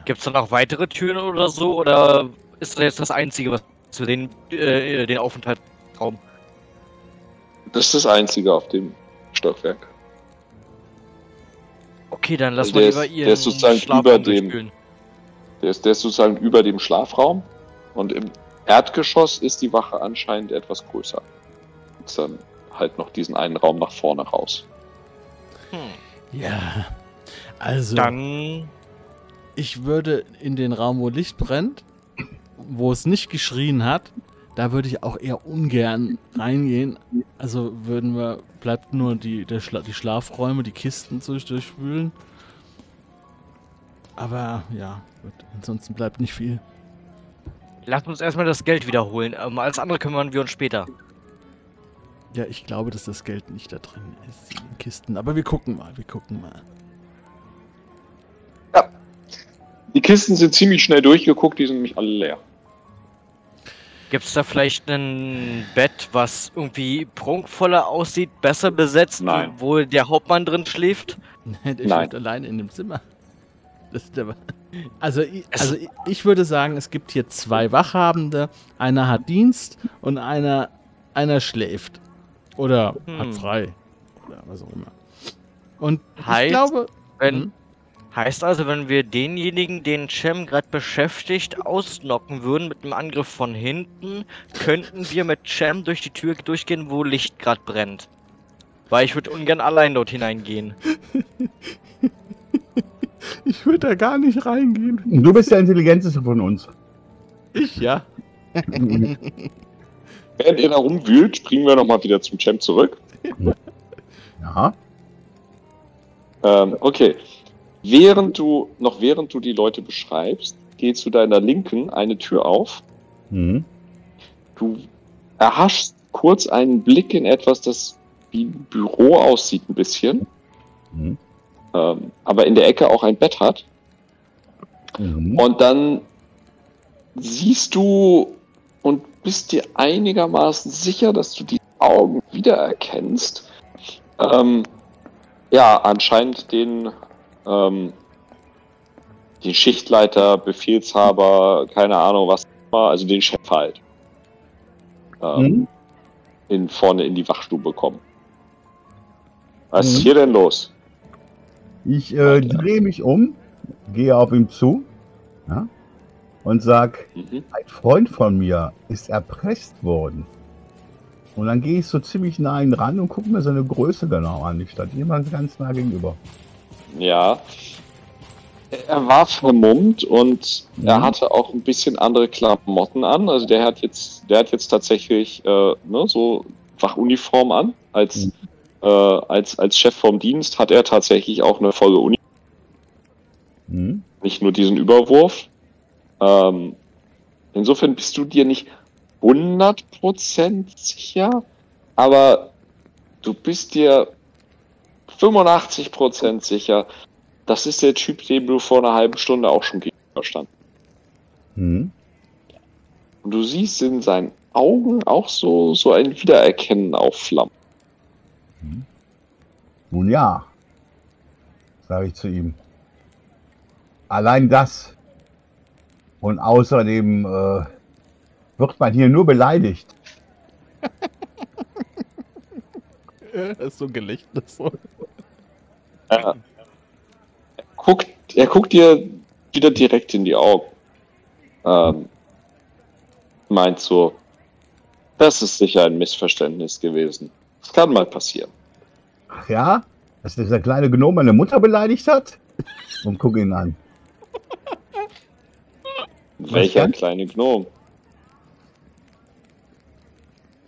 Gibt es da noch weitere Türen oder so? Oder ist das jetzt das Einzige, was zu den, äh, den Aufenthaltsraum? Das ist das Einzige auf dem Stockwerk. Okay, dann lass Also mal der lieber ist- ihr der ist sozusagen über dem- Der ist, der ist sozusagen über dem Schlafraum und im Erdgeschoss ist die Wache anscheinend etwas größer. Ist dann halt noch diesen einen Raum nach vorne raus. Hm. Ja. Also, Dann ich würde in den Raum, wo Licht brennt, wo es nicht geschrien hat, da würde ich auch eher ungern reingehen. Also würden wir, bleibt nur die, der Schla die Schlafräume, die Kisten durch, durchwühlen. Aber ja, gut, ansonsten bleibt nicht viel. lass uns erstmal das Geld wiederholen. Ähm, alles andere kümmern wir uns später. Ja, ich glaube, dass das Geld nicht da drin ist in den Kisten. Aber wir gucken mal, wir gucken mal. Die Kisten sind ziemlich schnell durchgeguckt, die sind nämlich alle leer. Gibt es da vielleicht ein Bett, was irgendwie prunkvoller aussieht, besser besetzt, Nein. wo der Hauptmann drin schläft? Der Nein. schläft alleine in dem Zimmer. Das ist aber also, ich, also ich- ich würde sagen, es gibt hier zwei Wachhabende. Einer hat Dienst und einer, einer schläft. Oder Hm. hat frei. Oder was auch immer. Und ich Heißt, glaube, Wenn, Hm? Heißt also, wenn wir denjenigen, den Cem gerade beschäftigt, ausnocken würden mit einem Angriff von hinten, könnten wir mit Cem durch die Tür durchgehen, wo Licht gerade brennt. Weil ich würde ungern allein dort hineingehen. ich würde da gar nicht reingehen. Du bist der intelligenteste von uns. Ich, ja. Während ihr da rumwühlt, springen wir nochmal wieder zum Champ zurück. Ja. Ähm, okay. Während du, noch während du die Leute beschreibst, geht zu deiner Linken eine Tür auf. Mhm. Du erhaschst kurz einen Blick in etwas, das wie ein Büro aussieht ein bisschen, Mhm. ähm, aber in der Ecke auch ein Bett hat. Mhm. Und dann siehst du und bist dir einigermaßen sicher, dass du die Augen wiedererkennst. Ähm, ja, anscheinend den, ähm, den Schichtleiter, Befehlshaber, keine Ahnung was immer, also den Chef halt. Ähm, Mhm. in, vorne in die Wachstube kommen. Was ist Mhm. hier denn los? Ich äh, drehe mich um, gehe auf ihn zu ja, und sag, Mhm. ein Freund von mir ist erpresst worden. Und dann gehe ich so ziemlich nah ihn ran und gucke mir seine Größe genau an. Ich stand jemand ganz nah gegenüber. Ja. Er war vermummt und er Mhm. hatte auch ein bisschen andere Klamotten an. Also der hat jetzt, der hat jetzt tatsächlich äh, ne, so Wachuniform an. Als, Mhm. äh, als, als Chef vom Dienst hat er tatsächlich auch eine volle Uni, Mhm. nicht nur diesen Überwurf. Ähm, insofern bist du dir nicht 100% sicher, aber du bist dir 85% sicher, das ist der Typ, dem du vor einer halben Stunde auch schon gegenüberstand. Mhm. Und du siehst in seinen Augen auch so, so ein Wiedererkennen aufflammen. Nun ja, sage ich zu ihm. Allein das. Und außerdem äh, wird man hier nur beleidigt. Das ist so ein Gelächter. So. Er guckt, er guckt dir wieder direkt in die Augen. Ähm, meint so, das ist sicher ein Missverständnis gewesen. Das kann mal passieren. Ach ja? Dass dieser kleine Gnome meine Mutter beleidigt hat? Und guck ihn an. Welcher kleine Gnom?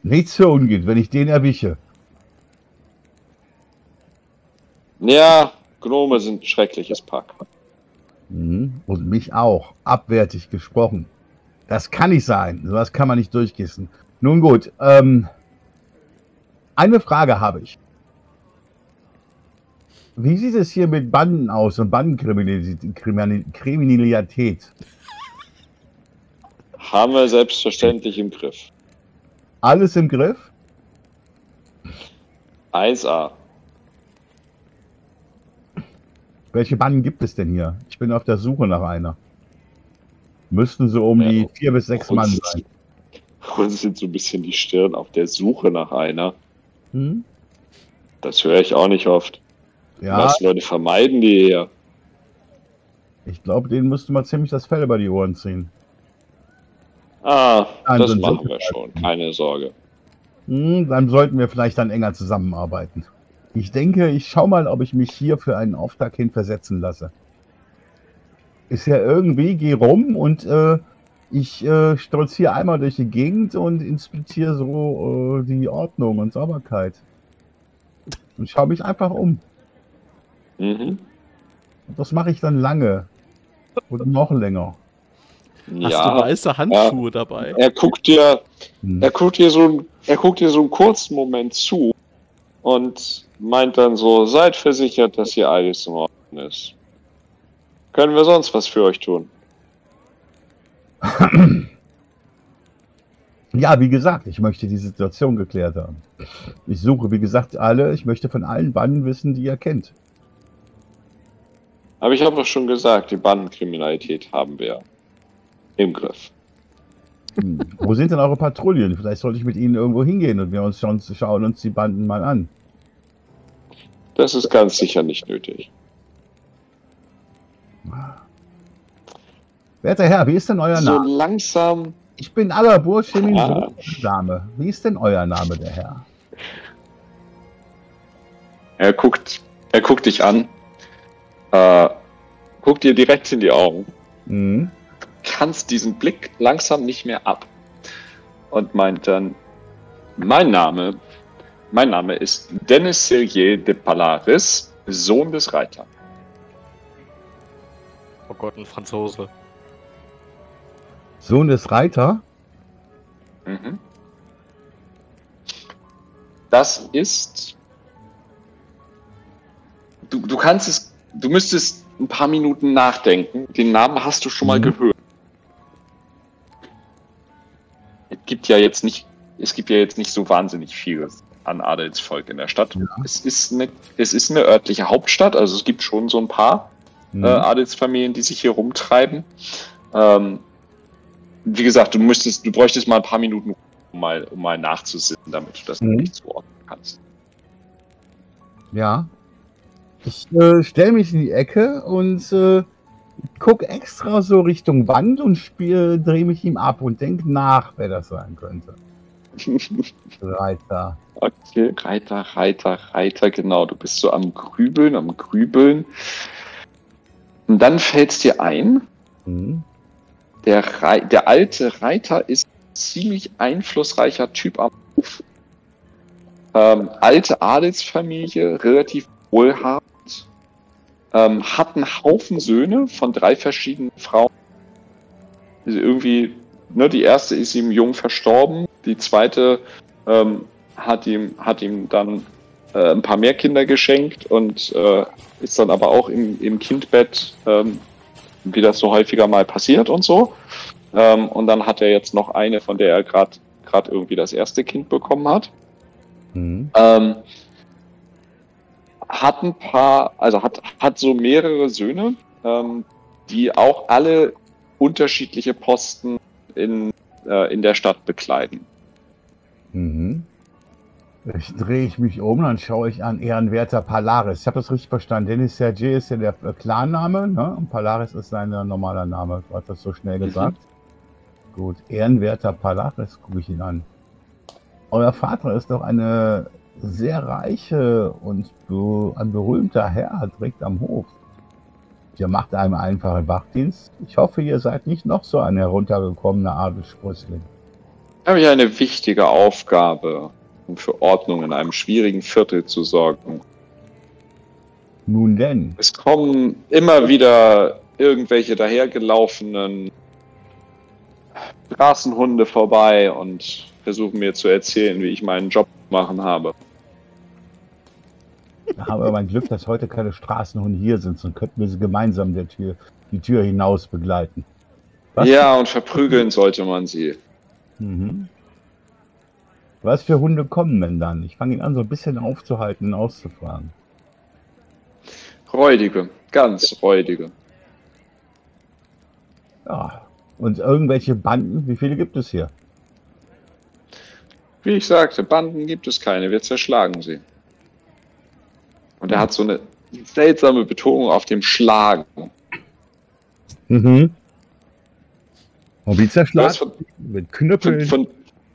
Nichts für ungeht, wenn ich den erwische. Ja, Gnome sind ein schreckliches Pack. Mhm. Und mich auch. Abwertig gesprochen. Das kann nicht sein. Sowas kann man nicht durchkissen. Nun gut. Ähm, eine Frage habe ich. Wie sieht es hier mit Banden aus und Bandenkriminalität? Kriminali- Kriminalität? Haben wir selbstverständlich im Griff. Alles im Griff? 1A. Welche Banden gibt es denn hier? Ich bin auf der Suche nach einer. Müssten so um Ja. die vier bis sechs Mann sein. Uns sind so ein bisschen die Stirn auf der Suche nach einer. Hm? Das höre ich auch nicht oft. Ja, Was Leute vermeiden die hier? ich glaube, denen müsste man ziemlich das Fell über die Ohren ziehen. Ah, Nein, das machen wir wir schon. Keine Sorge. Hm, dann sollten wir vielleicht dann enger zusammenarbeiten. Ich denke, ich schau mal, ob ich mich hier für einen Auftrag hin versetzen lasse. Ist ja irgendwie, geh rum und äh, ich äh, stolziere einmal durch die Gegend und inspiziere so äh, die Ordnung und Sauberkeit. Und schaue mich einfach um. Mhm. Und das mache ich dann lange. Und noch länger. Hast du Ja, weiße Handschuhe dabei? er guckt dir, Hm. er guckt dir so, ein- er guckt dir so einen kurzen Moment zu und meint dann so: Seid versichert, dass hier alles in Ordnung ist. Können wir sonst was für euch tun? Ja, wie gesagt, ich möchte die Situation geklärt haben. Ich suche, wie gesagt, alle, ich möchte von allen Banden wissen, die ihr kennt. Aber ich habe doch schon gesagt, die Bandenkriminalität haben wir im Griff. Hm. Wo sind denn eure Patrouillen? Vielleicht sollte ich mit ihnen irgendwo hingehen und wir uns schon schauen uns die Banden mal an. Das ist ganz sicher nicht nötig. Werter Herr, wie ist denn euer So Name? langsam. Ich bin aller Burschemin Ah. Dame. Wie ist denn euer Name, der Herr? Er guckt, er guckt dich an, äh, guckt dir direkt in die Augen, Hm? kannst diesen Blick langsam nicht mehr ab und meint dann: Mein Name, mein Name ist Dennis Sillier de Palaris, Sohn des Reiters. Oh Gott, ein Franzose. Sohn des Reiter? Mhm. Das ist. Du, du kannst es. Du müsstest ein paar Minuten nachdenken. Den Namen hast du schon mal Mhm. gehört. Es gibt ja jetzt nicht. Es gibt ja jetzt nicht so wahnsinnig vieles an Adelsvolk in der Stadt. Ja. Es, ist eine, es ist eine örtliche Hauptstadt, also es gibt schon so ein paar Hm. äh, Adelsfamilien, die sich hier rumtreiben. Ähm, wie gesagt, du müsstest, du bräuchtest mal ein paar Minuten, um mal, um mal nachzusitzen, damit du das Mhm. nicht zuordnen kannst. Ja. Ich äh, stelle mich in die Ecke und äh, guck extra so Richtung Wand und spiel, drehe mich ihm ab und denk nach, wer das sein könnte. Reiter. okay, Reiter, Reiter, Reiter, genau. Du bist so am Grübeln, am Grübeln. Und dann fällt es dir ein, Hm. der, der alte Reiter ist ein ziemlich einflussreicher Typ am Hof. Ähm, alte Adelsfamilie, relativ wohlhabend. Ähm, hat einen Haufen Söhne von drei verschiedenen Frauen. Also irgendwie, ne, die erste ist ihm jung verstorben, die zweite ähm, hat, ihm, hat ihm dann äh, ein paar mehr Kinder geschenkt und äh, ist dann aber auch im, im Kindbett ähm, wie das so häufiger mal passiert und so. Ähm, und dann hat er jetzt noch eine, von der er gerade gerade irgendwie das erste Kind bekommen hat. Mhm. Ähm, hat ein paar, also hat, hat so mehrere Söhne, ähm, die auch alle unterschiedliche Posten in, äh, in der Stadt bekleiden. Mhm. Ich drehe ich mich um, dann schaue ich an Ehrenwerter Palaris. Ich habe das richtig verstanden. Dennis Sergei ist ja der äh, Clanname, ne? Und Palaris ist sein äh, normaler Name. Du hast das so schnell gesagt. Gut, Ehrenwerter Palaris, gucke ich ihn an. Euer Vater ist doch eine sehr reiche und be ein berühmter Herr direkt am Hof. Ihr macht einem einfachen Wachdienst. Ich hoffe, ihr seid nicht noch so ein heruntergekommener Adelssprössling. habe ich eine wichtige Aufgabe, um für Ordnung in einem schwierigen Viertel zu sorgen. Nun denn, Es kommen immer wieder irgendwelche dahergelaufenen Straßenhunde vorbei und versuchen mir zu erzählen, wie ich meinen Job machen habe. Da haben wir mein Glück, dass heute keine Straßenhunde hier sind, sonst könnten wir sie gemeinsam der Tür, die Tür hinaus begleiten. Was? Ja, und verprügeln sollte man sie. Mhm. Was für Hunde kommen denn dann? Ich fange ihn an, so ein bisschen aufzuhalten und auszufragen. Räudige, ganz räudige. Ja. Und irgendwelche Banden, wie viele gibt es hier? Wie ich sagte, Banden gibt es keine, wir zerschlagen sie. Und er hat so eine seltsame Betonung auf dem Schlagen. Mhm. Und wie zerschlagen? von, Mit von, Knüppeln? von,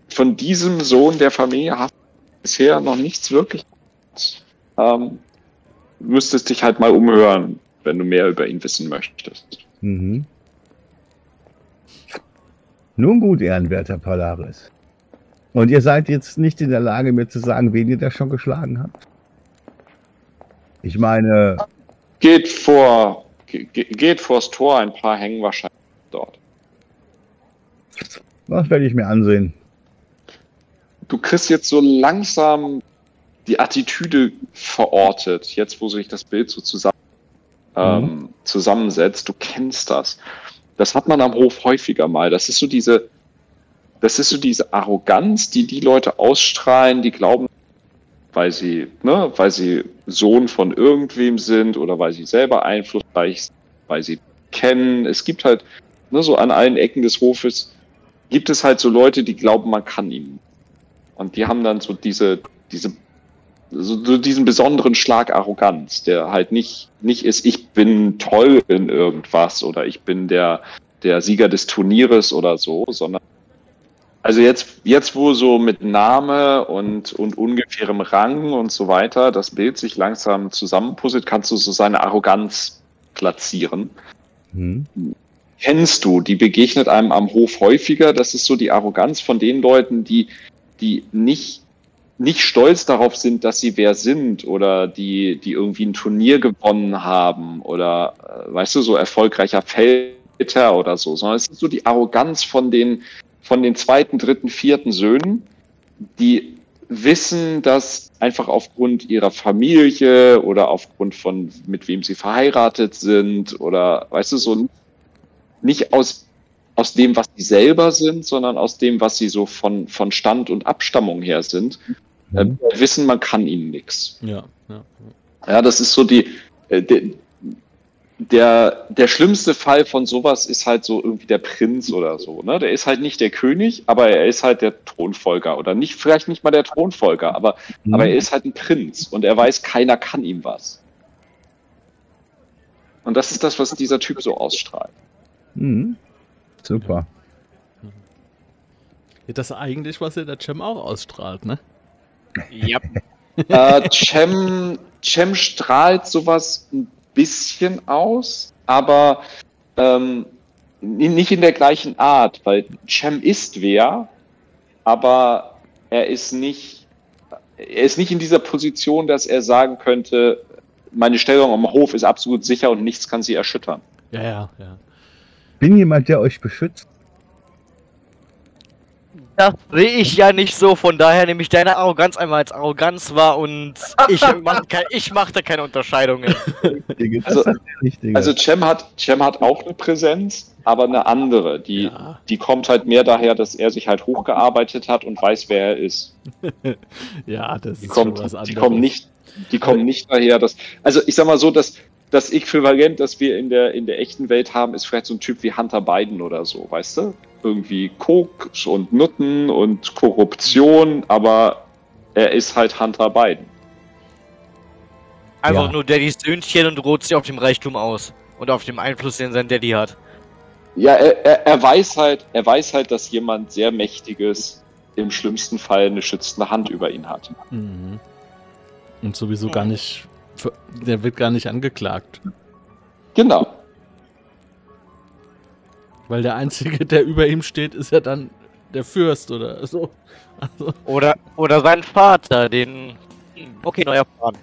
von diesem Sohn der Familie hast du bisher noch nichts wirklich. Ähm, du müsstest dich halt mal umhören, wenn du mehr über ihn wissen möchtest. Mhm. Nun gut, ehrenwerter Polaris. Und ihr seid jetzt nicht in der Lage, mir zu sagen, wen ihr da schon geschlagen habt? Ich meine, Geht vor, ge, ge- geht vors Tor, ein paar hängen wahrscheinlich dort. was werde ich mir ansehen? du kriegst jetzt so langsam die Attitüde verortet, jetzt wo sich das Bild so zusammen, ähm, zusammensetzt. Du kennst das. Das hat man am Hof häufiger mal. Das ist so diese, das ist so diese Arroganz, die die Leute ausstrahlen, die glauben, weil sie, ne, weil sie Sohn von irgendwem sind oder weil sie selber einflussreich sind, weil sie kennen. Es gibt halt, ne, so an allen Ecken des Hofes gibt es halt so Leute, die glauben, man kann ihnen. Und die haben dann so diese, diese, so, so diesen besonderen Schlag Arroganz, der halt nicht, nicht ist, ich bin toll in irgendwas oder ich bin der, der Sieger des Turnieres oder so, sondern also jetzt, jetzt wo so mit Name und, und ungefährem Rang und so weiter das Bild sich langsam zusammenpuzzelt, kannst du so seine Arroganz platzieren Hm? kennst du, die begegnet einem am Hof häufiger. Das ist so die Arroganz von den Leuten, die, die nicht, nicht stolz darauf sind, dass sie wer sind oder die, die irgendwie ein Turnier gewonnen haben oder, äh, weißt du, so erfolgreicher Feldherr oder so, sondern es ist so die Arroganz von den, von den zweiten, dritten, vierten Söhnen, die wissen, dass einfach aufgrund ihrer Familie oder aufgrund von mit wem sie verheiratet sind oder weißt du so nicht aus aus dem, was sie selber sind, sondern aus dem, was sie so von von Stand und Abstammung her sind, äh, Mhm. wissen, man kann ihnen nichts. Ja, ja. Ja, das ist so die äh, de, der der schlimmste Fall von sowas ist halt so irgendwie der Prinz oder so, ne? Der ist halt nicht der König, aber er ist halt der Thronfolger oder nicht vielleicht nicht mal der Thronfolger, aber Mhm. aber er ist halt ein Prinz und er weiß, keiner kann ihm was. Und das ist das, was dieser Typ so ausstrahlt. Mhm. Super. Ja, Das ist eigentlich, was ja der Cem auch ausstrahlt, ne? Ja, äh, Cem, Cem strahlt sowas ein bisschen aus, aber ähm, nicht in der gleichen Art, weil Cem ist wer, aber er ist nicht, er ist nicht in dieser Position, dass er sagen könnte, meine Stellung am Hof ist absolut sicher und nichts kann sie erschüttern. Ja, ja, ja. Bin jemand, der euch beschützt? Das sehe ich ja nicht so, von daher nehme ich deine Arroganz einmal als Arroganz wahr und ich mache mach da keine Unterscheidungen. Also-. Also Cem hat, Cem hat auch eine Präsenz, aber eine andere. Die, Ja. die kommt halt mehr daher, dass er sich halt hochgearbeitet hat und weiß, wer er ist. Ja, das Die, ist kommt, schon was anderes. die kommen nicht, die kommen nicht daher, dass. Also ich sag mal so, dass das Äquivalent, das wir in der, in der echten Welt haben, ist vielleicht so ein Typ wie Hunter Biden oder so, weißt du? Irgendwie Koks und Nutten und Korruption, aber er ist halt Hunter Biden. Einfach Ja. nur Daddys Söhnchen und ruht sich auf dem Reichtum aus. Und auf dem Einfluss, den sein Daddy hat. Ja, er, er, er weiß halt, er weiß halt, dass jemand sehr Mächtiges im schlimmsten Fall eine schützende Hand über ihn hat. Mhm. Und sowieso gar nicht. Der wird gar nicht angeklagt. Genau. Weil der Einzige, der über ihm steht, ist ja dann der Fürst oder so. Also, Oder, oder sein Vater, den. Okay, neuer Plan.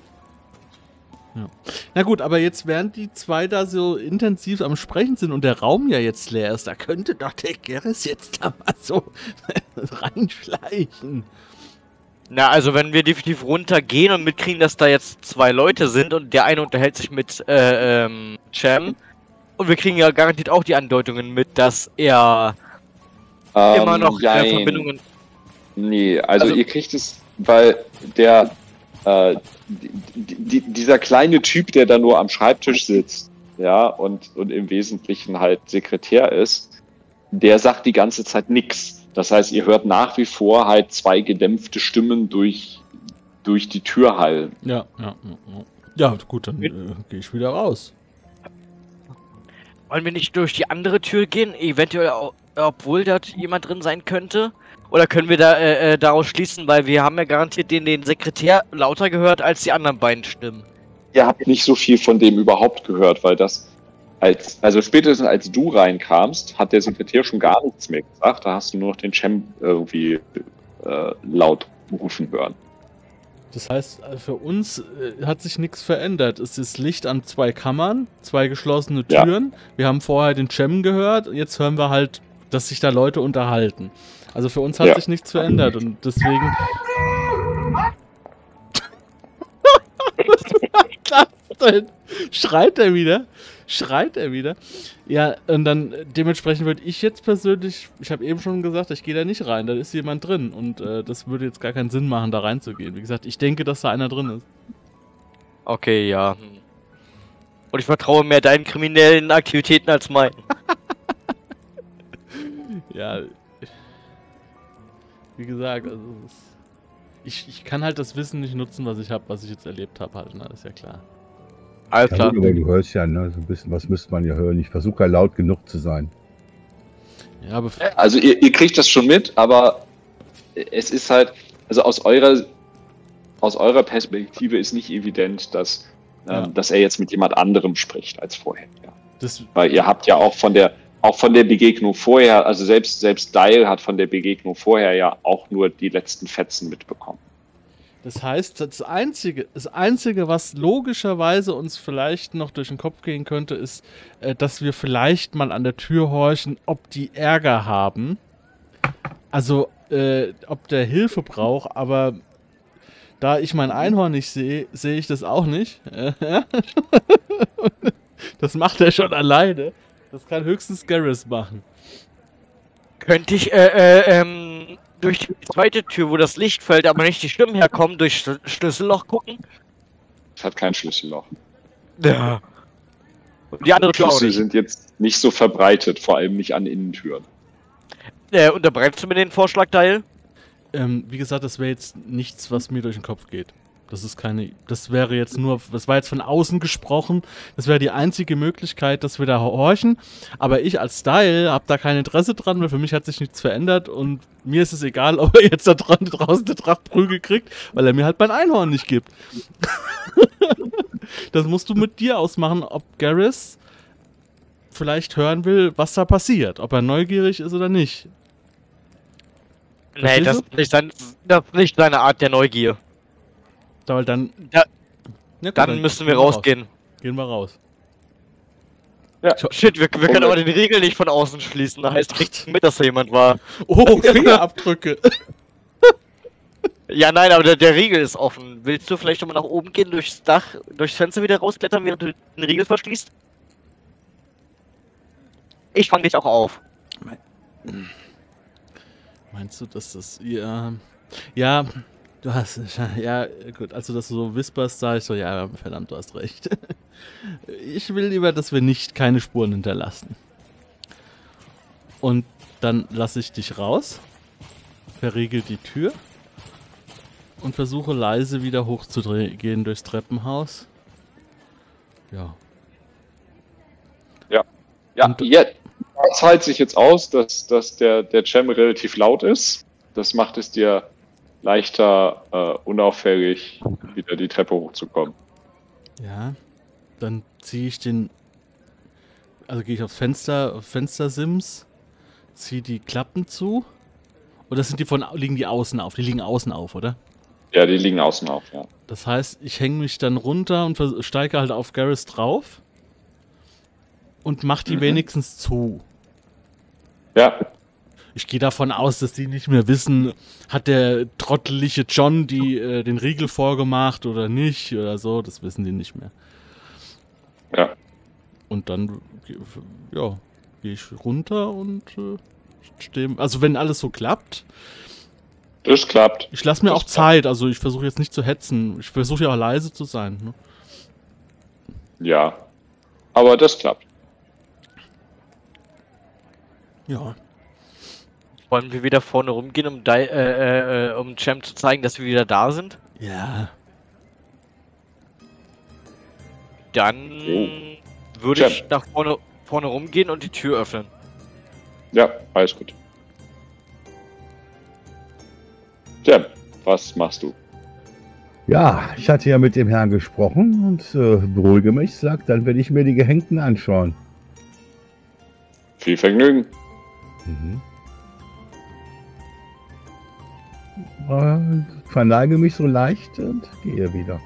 na gut, aber jetzt während die zwei da so intensiv am Sprechen sind und der Raum ja jetzt leer ist, da könnte doch der Gerris jetzt da mal so reinschleichen. Na, also wenn wir definitiv runtergehen und mitkriegen, dass da jetzt zwei Leute sind und der eine unterhält sich mit äh, ähm, Cham und wir kriegen ja garantiert auch die Andeutungen mit, dass er Ähm, immer noch äh. Verbindungen. Nee, also, Also- ihr kriegt es, weil der äh, die, die, dieser kleine Typ, der da nur am Schreibtisch sitzt, ja, und, und im Wesentlichen halt Sekretär ist, der sagt die ganze Zeit nix. Das heißt, ihr hört nach wie vor halt zwei gedämpfte Stimmen durch, durch die Tür hallen. Ja, ja, ja. ja. Ja, gut, dann äh, gehe ich wieder raus. Wollen wir nicht durch die andere Tür gehen? Eventuell, obwohl dort jemand drin sein könnte? Oder können wir da äh, äh, daraus schließen, weil wir haben ja garantiert den, den Sekretär lauter gehört als die anderen beiden Stimmen. Ihr habt nicht so viel von dem überhaupt gehört, weil das als, also spätestens als du reinkamst, hat der Sekretär schon gar nichts mehr gesagt. Da hast du nur noch den Cem irgendwie äh, laut rufen hören. Das heißt, für uns äh, hat sich nichts verändert. Es ist Licht an zwei Kammern, zwei geschlossene Ja. Türen. Wir haben vorher den Cem gehört. Jetzt hören wir halt, dass sich da Leute unterhalten. Also für uns hat Ja. sich nichts verändert und deswegen. Was war das denn? Schreit er wieder? Schreit er wieder? Ja, und dann dementsprechend würde ich jetzt persönlich, ich habe eben schon gesagt, ich gehe da nicht rein, da ist jemand drin und äh, das würde jetzt gar keinen Sinn machen, da reinzugehen. Wie gesagt, ich denke, dass da einer drin ist. Okay, ja. Und ich vertraue mehr deinen kriminellen Aktivitäten als meinen. Ja, wie gesagt, also ich, ich kann halt das Wissen nicht nutzen, was ich habe, was ich jetzt erlebt habe, halt, ne? Das ist ja klar. Alles Ja, klar. aber du hörst ja, ne, so ein bisschen, was müsste man ja hören. Ich versuche ja laut genug zu sein. Ja, aber Also ihr, ihr kriegt das schon mit, aber es ist halt, also aus eurer, aus eurer Perspektive ist nicht evident, dass, Ja. ähm, dass er jetzt mit jemand anderem spricht als vorher. Ja. das, Weil ihr habt ja auch von der, auch von der Begegnung vorher, also selbst, selbst Dial hat von der Begegnung vorher ja auch nur die letzten Fetzen mitbekommen. Das heißt, das Einzige, das Einzige, was logischerweise uns vielleicht noch durch den Kopf gehen könnte, ist, äh, dass wir vielleicht mal an der Tür horchen, ob die Ärger haben. Also, äh, ob der Hilfe braucht, aber da ich mein Einhorn nicht sehe, sehe ich das auch nicht. das macht er schon alleine. Das kann höchstens Garrus machen. Könnte ich äh, äh, ähm, durch die zweite Tür, wo das Licht fällt, aber nicht die Stimmen herkommen, durch Sch Schlüsselloch gucken? Es hat kein Schlüsselloch. Ja. Und die andere Tür Schlüssel sind jetzt nicht so verbreitet, vor allem nicht an Innentüren. Äh, unterbreitest du mir den Vorschlag, Teil? Ähm, wie gesagt, das wäre jetzt nichts, was mir durch den Kopf geht. Das ist keine. Das wäre jetzt nur. Das war jetzt von außen gesprochen. Das wäre die einzige Möglichkeit, dass wir da horchen. Aber ich als Style habe da kein Interesse dran, weil für mich hat sich nichts verändert und mir ist es egal, ob er jetzt da dran, draußen der Tracht Prügel kriegt, weil er mir halt mein Einhorn nicht gibt. das musst du mit dir ausmachen, ob Garrus vielleicht hören will, was da passiert. Ob er neugierig ist oder nicht. Nee, das ist, nicht sein, das ist nicht seine Art der Neugier. Da, weil dann. Ja, Ja, gut, Dann müssen wir gehen raus. rausgehen. Gehen wir raus. Shit, wir, wir können aber den Riegel nicht von außen schließen. Da heißt, kriegt mit, dass da jemand war. Oh, Fingerabdrücke. Ja, nein, aber der, der Riegel ist offen. Willst du vielleicht nochmal nach oben gehen, durchs Dach, durchs Fenster wieder rausklettern, während du den Riegel verschließt? Ich fang dich auch auf. Meinst du, dass das. Ja. Ja, du hast. Ja, gut, als du das so wisperst, sag ich so, ja, verdammt, du hast recht. Ich will lieber, dass wir nicht keine Spuren hinterlassen. Und dann lasse ich dich raus, verriegel die Tür und versuche leise wieder hochzugehen durchs Treppenhaus. Ja. Ja, Und- ja, das zahlt sich jetzt aus, dass, dass der, der Jam relativ laut ist. Das macht es dir leichter, äh, unauffällig wieder die Treppe hochzukommen. Ja, dann ziehe ich den. Also gehe ich aufs Fenster, auf Fenstersims, ziehe die Klappen zu. Oder sind die von liegen die außen auf? Die liegen außen auf, oder? Ja, die liegen außen auf, ja. Das heißt, ich hänge mich dann runter und steige halt auf Garrus drauf und mach die Mhm. wenigstens zu. Ja, Ich gehe davon aus, dass die nicht mehr wissen, hat der trottelige John die, äh, den Riegel vorgemacht oder nicht oder so. Das wissen die nicht mehr. ja. Und dann, ja, gehe ich runter und äh, stehe. Also, wenn alles so klappt, Das klappt. ich lasse mir Das auch klappt. Zeit. Also, ich versuche jetzt nicht zu hetzen. Ich versuche ja auch leise zu sein. Ne? Ja. Aber das klappt. Ja. Wollen wir wieder vorne rumgehen, um, Di äh, äh, äh, um Champ zu zeigen, dass wir wieder da sind? Ja. Dann Oh. würde Champ. ich nach vorne, vorne rumgehen und die Tür öffnen. Ja, alles gut. Jam, was machst du? Ja, ich hatte ja mit dem Herrn gesprochen und äh, beruhige mich, sagt, dann werde ich mir die Gehängten anschauen. Viel Vergnügen. Mhm. Verneige mich so leicht und gehe wieder.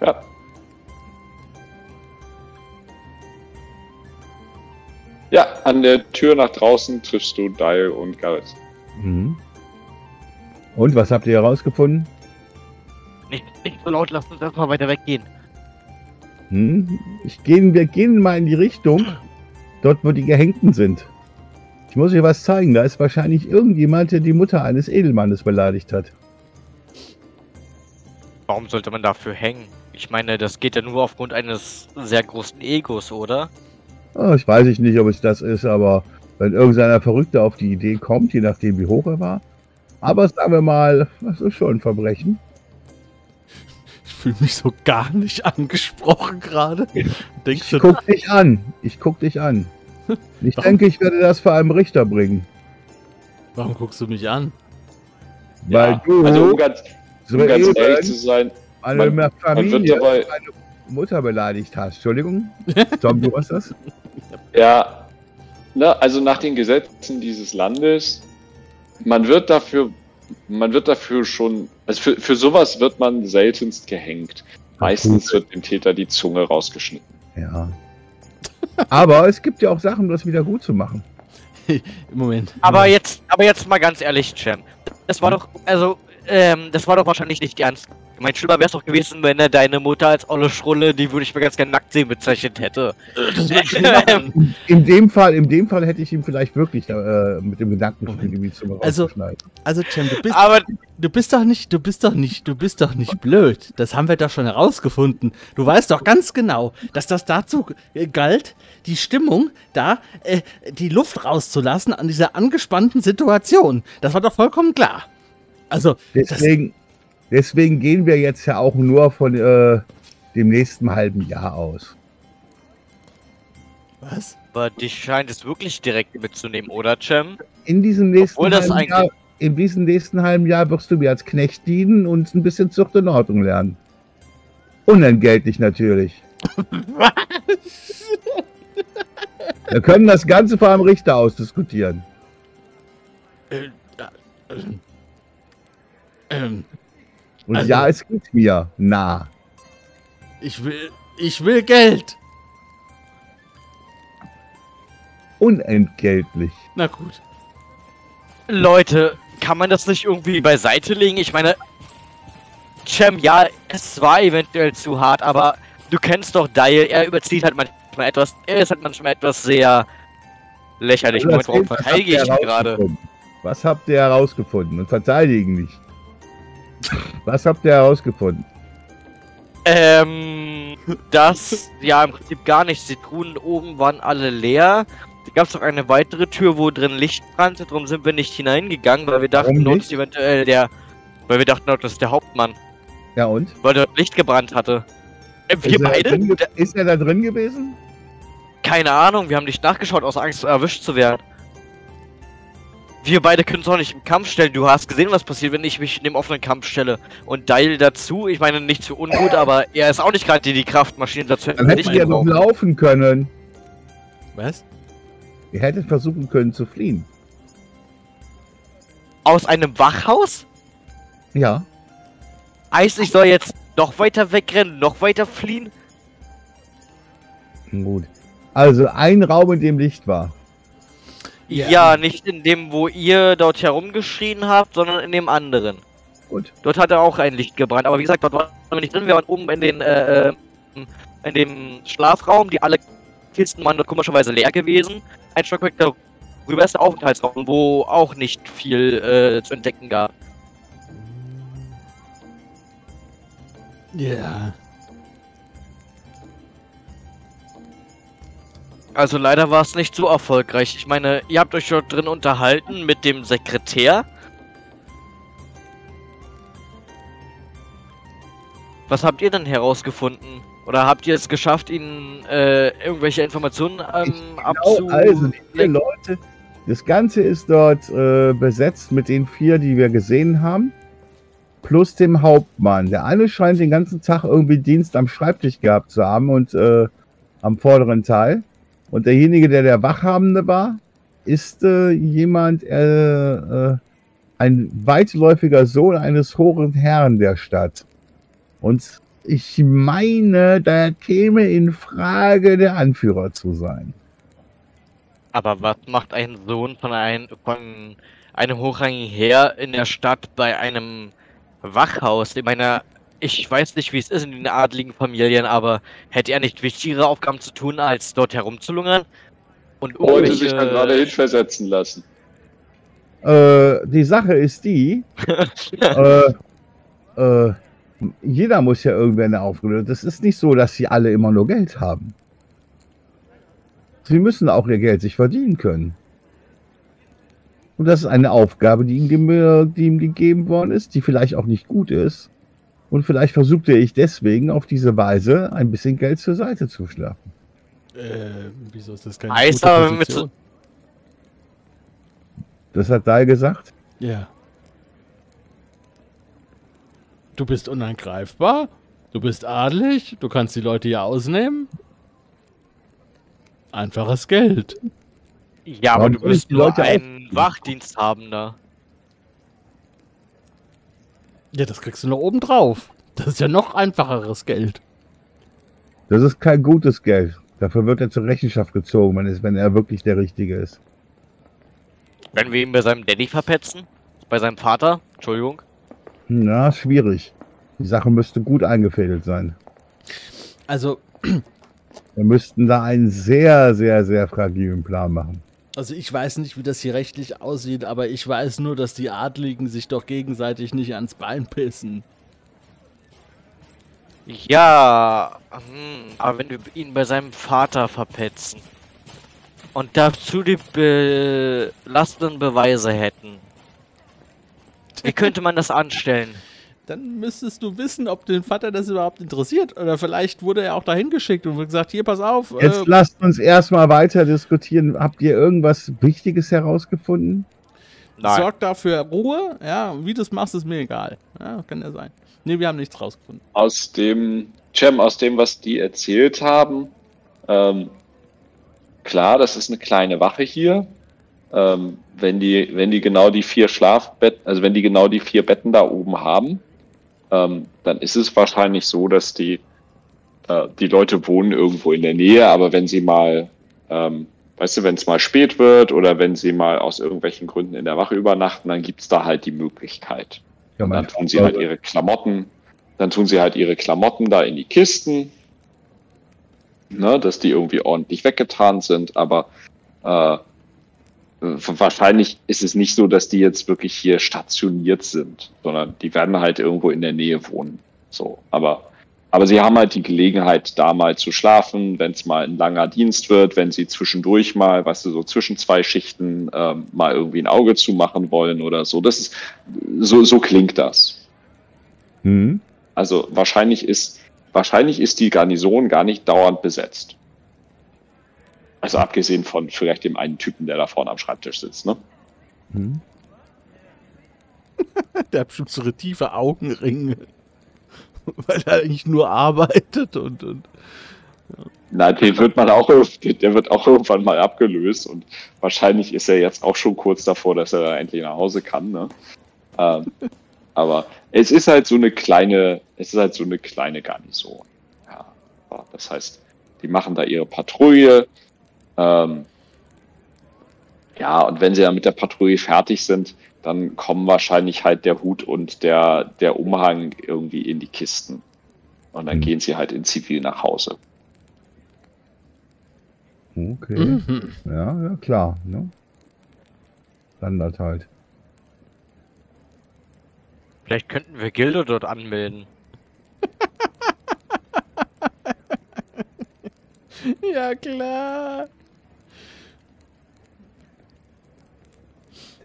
Ja. Ja, an der Tür nach draußen triffst du Dial und Garrett. Mhm. Und was habt ihr herausgefunden? Nicht, nicht so laut, lasst uns erstmal weiter weggehen. Hm? Ich gehen, wir gehen mal in die Richtung, dort wo die Gehängten sind. Ich muss euch was zeigen. Da ist wahrscheinlich irgendjemand, der die Mutter eines Edelmannes beleidigt hat. Warum sollte man dafür hängen? Ich meine, das geht ja nur aufgrund eines sehr großen Egos, oder? Oh, ich weiß ich nicht, ob es das ist, aber wenn irgendeiner Verrückter auf die Idee kommt, je nachdem wie hoch er war. Aber sagen wir mal, das ist schon ein Verbrechen. Ich fühle mich so gar nicht angesprochen gerade. Denkst Ich du, guck dich an. Ich guck dich an. Ich Warum? denke, ich werde das vor einem Richter bringen. warum guckst du mich an? Weil Ja, du also um ganz, um ganz ehrlich zu sein, eine man- man Familie, dabei, meine Mutter beleidigt hast. Entschuldigung. Tom, du hast das? ja, ne, also nach den Gesetzen dieses Landes, man wird dafür, man wird dafür schon, also für, für sowas wird man seltenst gehängt. Meistens wird dem Täter die Zunge rausgeschnitten. Ja. Aber es gibt ja auch Sachen, um das wieder gut zu machen. Moment. Aber jetzt, aber jetzt mal ganz ehrlich, Champ. Das war doch, also, ähm, das war doch wahrscheinlich nicht ernst. Ich meine, schlimmer wäre es doch gewesen, wenn er deine Mutter als olle Schrulle, die würde ich mir ganz gerne nackt sehen, bezeichnet hätte. schon machen. In dem Fall, in dem Fall hätte ich ihm vielleicht wirklich äh, mit dem Gedankenspiel irgendwie zum Also- rausgeschneiden. Also, Cem, du bist, Aber du bist doch nicht, du bist doch nicht, du bist doch nicht blöd. Das haben wir doch schon herausgefunden. Du weißt doch ganz genau, dass das dazu äh, galt, die Stimmung da, äh, die Luft rauszulassen an dieser angespannten Situation. Das war doch vollkommen klar. Also, das, Deswegen, gehen wir jetzt ja auch nur von äh, dem nächsten halben Jahr aus. was? Aber dich scheint es wirklich direkt mitzunehmen, oder, Cem? In diesem nächsten Obwohl das halben Jahr, in diesem nächsten halben Jahr wirst du mir als Knecht dienen und ein bisschen Zucht und Ordnung lernen. Unentgeltlich natürlich. Wir können das Ganze vor einem Richter ausdiskutieren. Äh, ja, ähm, ähm, Und Also- ja, es geht mir nah. ich will, ich will Geld. Unentgeltlich. Na gut. Leute, kann man das nicht irgendwie beiseite legen? Ich meine, Cem, ja, es war eventuell zu hart, aber du kennst doch Dial, er überzieht halt manchmal etwas, er ist halt manchmal etwas sehr lächerlich. Also Moment, warum verteidige ich habt ihn ihr gerade? Was habt ihr herausgefunden? Und verteidigen nicht. Was habt ihr herausgefunden? Ähm, das, ja, im Prinzip gar nichts. Die Truhen oben waren alle leer. Da gab es noch eine weitere Tür, wo drin Licht brannte. Darum sind wir nicht hineingegangen, weil wir dachten, ist eventuell der, weil wir dachten, dort ist der Hauptmann, Ja und? weil dort Licht gebrannt hatte. Äh, wir ist, er beide? Da- ist er da drin gewesen? Keine Ahnung, wir haben nicht nachgeschaut, aus Angst erwischt zu werden. Wir beide können uns auch nicht im Kampf stellen. Du hast gesehen, was passiert, wenn ich mich in dem offenen Kampf stelle. Und Dial dazu, ich meine nicht zu ungut, aber er ist auch nicht gerade die, die Kraftmaschine dazu. hätten Dann wir hättet nicht ihr doch gebraucht. laufen können. Was? Ihr hättet versuchen können zu fliehen. Aus einem Wachhaus? Ja. Heißt, ich soll jetzt noch weiter wegrennen, noch weiter fliehen? Gut. Also ein Raum, in dem Licht war. Ja. Ja. nicht in dem, wo ihr dort herumgeschrien habt, sondern in dem anderen. Gut. Dort hat er auch ein Licht gebrannt. Aber wie gesagt, dort waren wir nicht drin. Wir waren oben in den, äh, äh, in dem Schlafraum. Die alle Kisten waren dort komischerweise leer gewesen. Ein Stockwerk darüber ist der Aufenthaltsraum, wo auch nicht viel äh, zu entdecken gab. Ja. Also leider war es nicht so erfolgreich. Ich meine, ihr habt euch dort drin unterhalten mit dem Sekretär. Was habt ihr denn herausgefunden? Oder habt ihr es geschafft, ihnen äh, irgendwelche Informationen ähm, Genau, also die vier Leute. Das Ganze ist dort äh, besetzt mit den vier, die wir gesehen haben. Plus dem Hauptmann. Der eine scheint den ganzen Tag irgendwie Dienst am Schreibtisch gehabt zu haben und äh, am vorderen Teil. Und derjenige, der der Wachhabende war, ist äh, jemand, äh, äh, ein weitläufiger Sohn eines hohen Herrn der Stadt. Und ich meine, da käme in Frage, der Anführer zu sein. Aber was macht ein Sohn von, ein, von einem hochrangigen Heer in der Stadt bei einem Wachhaus? Ich meine, ich weiß nicht, wie es ist in den adligen Familien, aber hätte er nicht wichtigere Aufgaben zu tun, als dort herumzulungern? Und Wollte sich da irgendwelche- gerade hinversetzen lassen. Äh, die Sache ist die, äh, äh, jeder muss ja irgendwer eine Aufgabe. Das ist nicht so, dass sie alle immer nur Geld haben. Sie müssen auch ihr Geld sich verdienen können. Und das ist eine Aufgabe, die ihm, die ihm gegeben worden ist, die vielleicht auch nicht gut ist. Und vielleicht versuchte ich deswegen auf diese Weise ein bisschen Geld zur Seite zu schlafen. Äh, wieso ist das keine Heißt gute aber, wenn wir Position? Das hat Dai gesagt. Ja. Du bist unangreifbar. Du bist adelig. Du kannst die Leute hier ausnehmen. Einfaches Geld. Ja, aber Warum du bist nur Leute ein Wachdiensthabender. Ja, das kriegst du noch oben drauf. Das ist ja noch einfacheres Geld. Das ist kein gutes Geld. Dafür wird er zur Rechenschaft gezogen, wenn, es, wenn er wirklich der Richtige ist. Wenn wir ihn bei seinem Daddy verpetzen? Bei seinem Vater? Entschuldigung. Na, schwierig. Die Sache müsste gut eingefädelt sein. Also, Wir müssten da einen sehr, sehr, sehr fragilen Plan machen. Also ich weiß nicht, wie das hier rechtlich aussieht, aber ich weiß nur, dass die Adligen sich doch gegenseitig nicht ans Bein pissen. Ja, hm, aber wenn wir ihn bei seinem Vater verpetzen und dazu die belastenden Beweise hätten, wie könnte man das anstellen? Dann müsstest du wissen, ob den Vater das überhaupt interessiert. Oder vielleicht wurde er auch dahin geschickt und wurde gesagt, hier, pass auf. Jetzt äh, lasst uns erstmal weiter diskutieren. Habt ihr irgendwas Wichtiges herausgefunden? Nein. sorg dafür Ruhe. Ja, wie du es machst, ist mir egal. Ja, kann ja sein. Nee, wir haben nichts rausgefunden. Aus dem, Cem, aus dem, was die erzählt haben, ähm, klar, das ist eine kleine Wache hier. Ähm, wenn die, wenn die genau die vier Schlafbetten, also wenn die genau die vier Betten da oben haben, ähm, dann ist es wahrscheinlich so, dass die, äh, die Leute wohnen irgendwo in der Nähe, aber wenn sie mal ähm, weißt du, wenn es mal spät wird oder wenn sie mal aus irgendwelchen Gründen in der Wache übernachten, dann gibt es da halt die Möglichkeit. Ja, dann tun sie halt ihre Klamotten, dann tun sie halt ihre Klamotten da in die Kisten, ne, dass die irgendwie ordentlich weggetan sind, aber äh, wahrscheinlich ist es nicht so, dass die jetzt wirklich hier stationiert sind, sondern die werden halt irgendwo in der Nähe wohnen. So, aber aber sie haben halt die Gelegenheit, da mal zu schlafen, wenn es mal ein langer Dienst wird, wenn sie zwischendurch mal, weißt du, so zwischen zwei Schichten ähm, mal irgendwie ein Auge zumachen wollen oder so. Das ist so, so klingt das. Hm? Also wahrscheinlich ist, wahrscheinlich ist die Garnison gar nicht dauernd besetzt. Also abgesehen von vielleicht dem einen Typen, der da vorne am Schreibtisch sitzt, ne? Hm? Der hat bestimmt so eine tiefe Augenringe. Weil er eigentlich nur arbeitet und, und Na, den wird man auch, der wird auch irgendwann mal abgelöst und wahrscheinlich ist er jetzt auch schon kurz davor, dass er da endlich nach Hause kann, ne? Ähm, aber es ist halt so eine kleine, es ist halt so eine kleine Garnison. Ja, ja, das heißt, die machen da ihre Patrouille. Ähm, ja, und wenn sie dann mit der Patrouille fertig sind, dann kommen wahrscheinlich halt der Hut und der, der Umhang irgendwie in die Kisten. Und dann Mhm. gehen sie halt in Zivil nach Hause. Okay. Mhm. Ja, ja, klar. Ne? Standard halt. Vielleicht könnten wir Gilde dort anmelden. Ja, klar.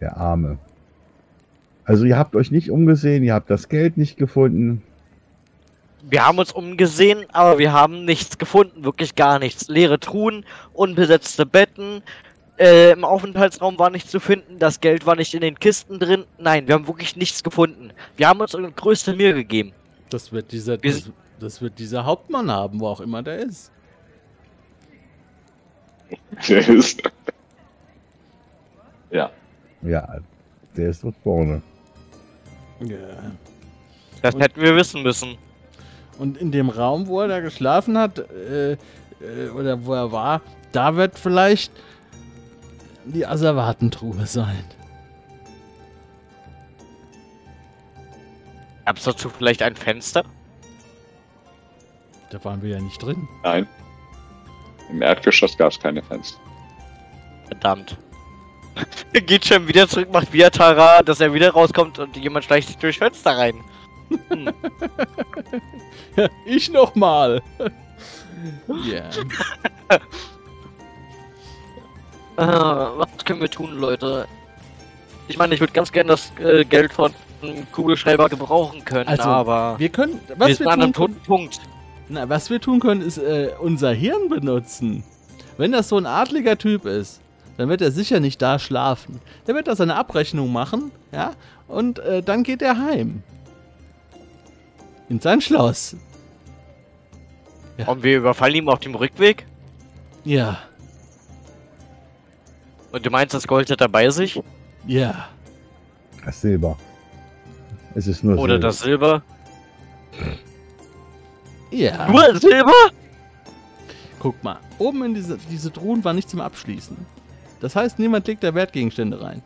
Der Arme. Also ihr habt euch nicht umgesehen, ihr habt das Geld nicht gefunden. Wir haben uns umgesehen, aber wir haben nichts gefunden, wirklich gar nichts. Leere Truhen, unbesetzte Betten, äh, im Aufenthaltsraum war nichts zu finden, das Geld war nicht in den Kisten drin. Nein, wir haben wirklich nichts gefunden. Wir haben uns unsere größte Mühe gegeben. Das wird dieser, Wir das, das wird dieser Hauptmann haben, wo auch immer der ist. ja. Ja, der ist dort vorne. Ja. Das Und- hätten wir wissen müssen. Und in dem Raum, wo er da geschlafen hat, äh, äh, oder wo er war, da wird vielleicht die Asservatentruhe sein. Gab es dazu vielleicht ein Fenster? Da waren wir ja nicht drin. Nein. Im Erdgeschoss gab es keine Fenster. Verdammt. Er geht schon wieder zurück, macht wieder Tara, dass er wieder rauskommt und jemand schleicht sich durchs Fenster rein. Hm. ich nochmal. Ja. Ah, was können wir tun, Leute? Ich meine, ich würde ganz gerne das äh, Geld von Kugelschreiber gebrauchen können, Also, aber Wir können, wir was sind wir, an einem tun, toten Punkt. na, was wir tun können, ist äh, unser Hirn benutzen. Wenn das so ein adliger Typ ist, dann wird er sicher nicht da schlafen. Der wird da seine Abrechnung machen, ja, und äh, dann geht er heim. In sein Schloss. Ja. Und wir überfallen ihn auf dem Rückweg? Ja, Und du meinst, das Gold hat er bei sich? ja. Das Silber. Es ist nur Oder Silber. das Silber? Ja. Nur Silber? Guck mal, oben in diese, diese Truhen war nichts zum Abschließen. Das heißt, niemand legt da Wertgegenstände rein.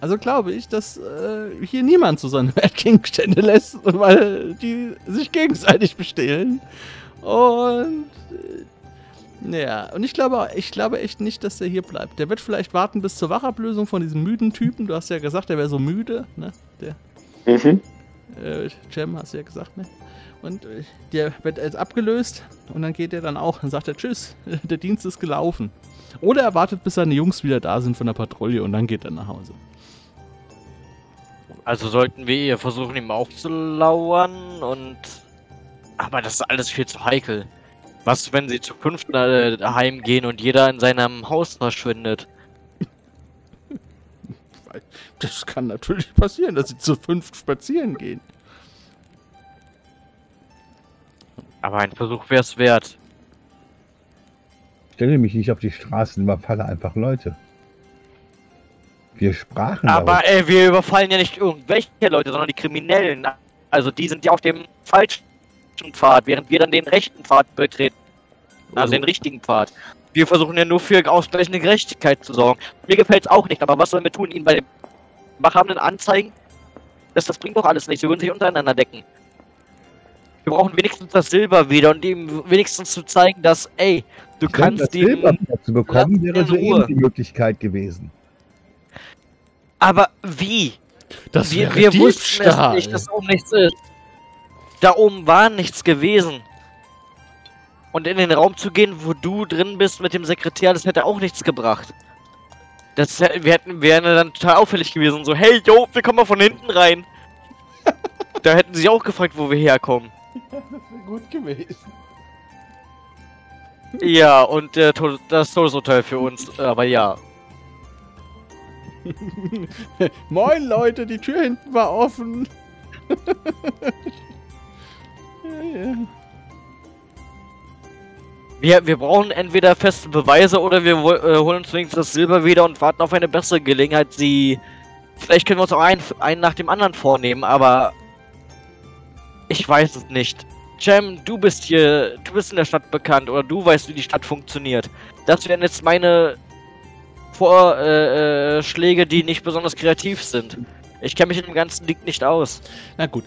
Also glaube ich, dass äh, hier niemand so seine Wertgegenstände lässt, weil die sich gegenseitig bestehlen. Und äh, ja, und ich glaube, ich glaube echt nicht, dass der hier bleibt. Der wird vielleicht warten bis zur Wachablösung von diesem müden Typen. Du hast ja gesagt, der wäre so müde, ne? Der Mhm. äh, Cem, hast du ja gesagt, ne? Und äh, der wird jetzt abgelöst und dann geht er dann auch. Dann sagt er Tschüss, der Dienst ist gelaufen. Oder er wartet, bis seine Jungs wieder da sind von der Patrouille und dann geht er nach Hause. Also sollten wir ihr versuchen, ihm aufzulauern und... Aber das ist alles viel zu heikel. Was, wenn sie zu fünft äh, heimgehen und jeder in seinem Haus verschwindet? Das kann natürlich passieren, dass sie zu fünf spazieren gehen. Aber ein Versuch wäre es wert. Stelle mich nicht auf die Straßen, überfalle einfach Leute. Wir sprachen Aber äh, wir überfallen ja nicht irgendwelche Leute, sondern die Kriminellen. Also die sind ja auf dem falschen Pfad, während wir dann den rechten Pfad betreten. Also den richtigen Pfad. Wir versuchen ja nur für ausgleichende Gerechtigkeit zu sorgen. Mir gefällt es auch nicht, aber was sollen wir tun? Ihnen bei den Wachhabenden anzeigen? Das, das bringt doch alles nichts. Wir würden sich untereinander decken. Wir brauchen wenigstens das Silber wieder und ihm wenigstens zu zeigen, dass, ey, du Ich denke, das kannst ihn. Silber zu bekommen, wäre soeben Ruhe. die Möglichkeit gewesen. Aber wie? Das wir wäre wir wussten es nicht, dass oben nichts ist. Da oben war nichts gewesen. Und in den Raum zu gehen, wo du drin bist mit dem Sekretär, das hätte auch nichts gebracht. Das wir hätten, wären dann total auffällig gewesen. So, hey, yo, wir kommen mal von hinten rein. da hätten sie auch gefragt, wo wir herkommen. Das wäre gut gewesen. Ja, und äh, Tod- das Todesurteil für uns, aber ja. Moin Leute, die Tür hinten war offen. ja, ja. Wir, wir brauchen entweder feste Beweise oder wir äh, holen uns wenigstens das Silber wieder und warten auf eine bessere Gelegenheit, sie. Vielleicht können wir uns auch einen, einen nach dem anderen vornehmen, aber. Ich weiß es nicht. Jam, du bist hier, du bist in der Stadt bekannt oder du weißt, wie die Stadt funktioniert. Das wären jetzt meine Vorschläge, äh, Schläge, die nicht besonders kreativ sind. Ich kenne mich in dem ganzen Ding nicht aus. Na gut,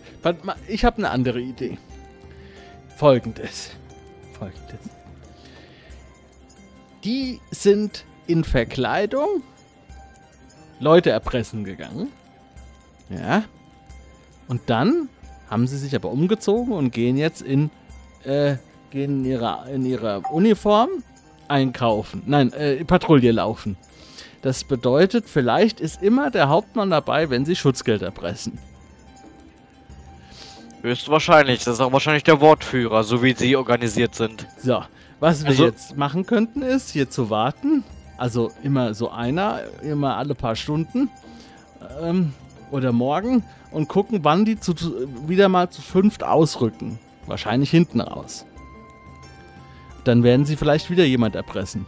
ich habe eine andere Idee. Folgendes. Folgendes. Die sind in Verkleidung Leute erpressen gegangen. Ja. Und dann haben sie sich aber umgezogen und gehen jetzt in, äh, gehen in ihrer, in ihrer Uniform einkaufen. Nein, äh, Patrouille laufen. Das bedeutet, vielleicht ist immer der Hauptmann dabei, wenn sie Schutzgeld erpressen. Höchstwahrscheinlich. Das ist auch wahrscheinlich der Wortführer, so wie sie organisiert sind. So, was wir Also- jetzt machen könnten, ist hier zu warten. Also immer so einer, immer alle paar Stunden ähm, oder morgen und gucken, wann die zu, wieder mal zu fünft ausrücken. Wahrscheinlich hinten raus. Dann werden sie vielleicht wieder jemand erpressen.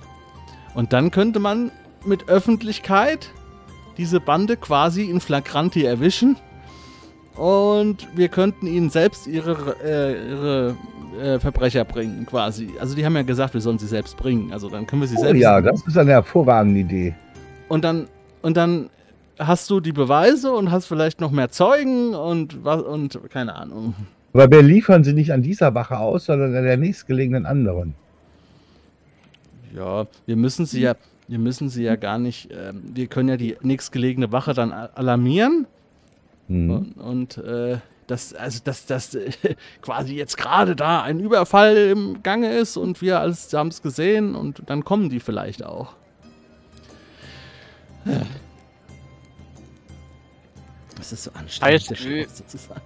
Und dann könnte man mit Öffentlichkeit diese Bande quasi in Flagranti erwischen. Und wir könnten ihnen selbst ihre, äh, ihre äh, Verbrecher bringen, quasi. Also die haben ja gesagt, wir sollen sie selbst bringen. Also dann können wir sie Oh selbst. ja, das ist eine hervorragende Idee. Und dann und dann hast du die Beweise und hast vielleicht noch mehr Zeugen und was und keine Ahnung. Aber wir liefern sie nicht an dieser Wache aus, sondern an der nächstgelegenen anderen. Ja, wir müssen sie ja, wir müssen sie ja gar nicht. Ähm, wir können ja die nächstgelegene Wache dann alarmieren Hm. und, und äh, dass also dass das äh, quasi jetzt gerade da ein Überfall im Gange ist und wir alles haben es gesehen und dann kommen die vielleicht auch. Ja. Das ist so anstrengend, Heißt, der zu sein.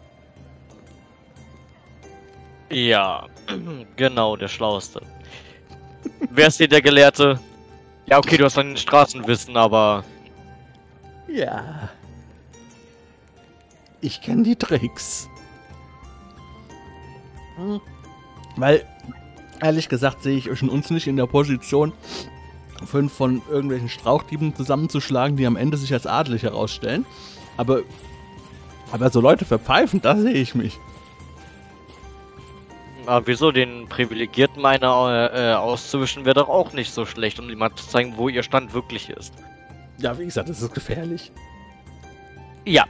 Ja, genau, der Schlauste. Wer ist hier der Gelehrte? Ja, okay, du hast ein Straßenwissen, aber Ja. Ich kenne die Tricks. Hm. Weil, ehrlich gesagt, sehe ich schon uns nicht in der Position, fünf von irgendwelchen Strauchdieben zusammenzuschlagen, die am Ende sich als adelig herausstellen. Aber, aber so Leute verpfeifen, da sehe ich mich. aber wieso den Privilegierten eine äh, auszuwischen wäre doch auch nicht so schlecht, um ihm mal zu zeigen, wo ihr Stand wirklich ist. Ja, wie gesagt, das ist gefährlich. Ja,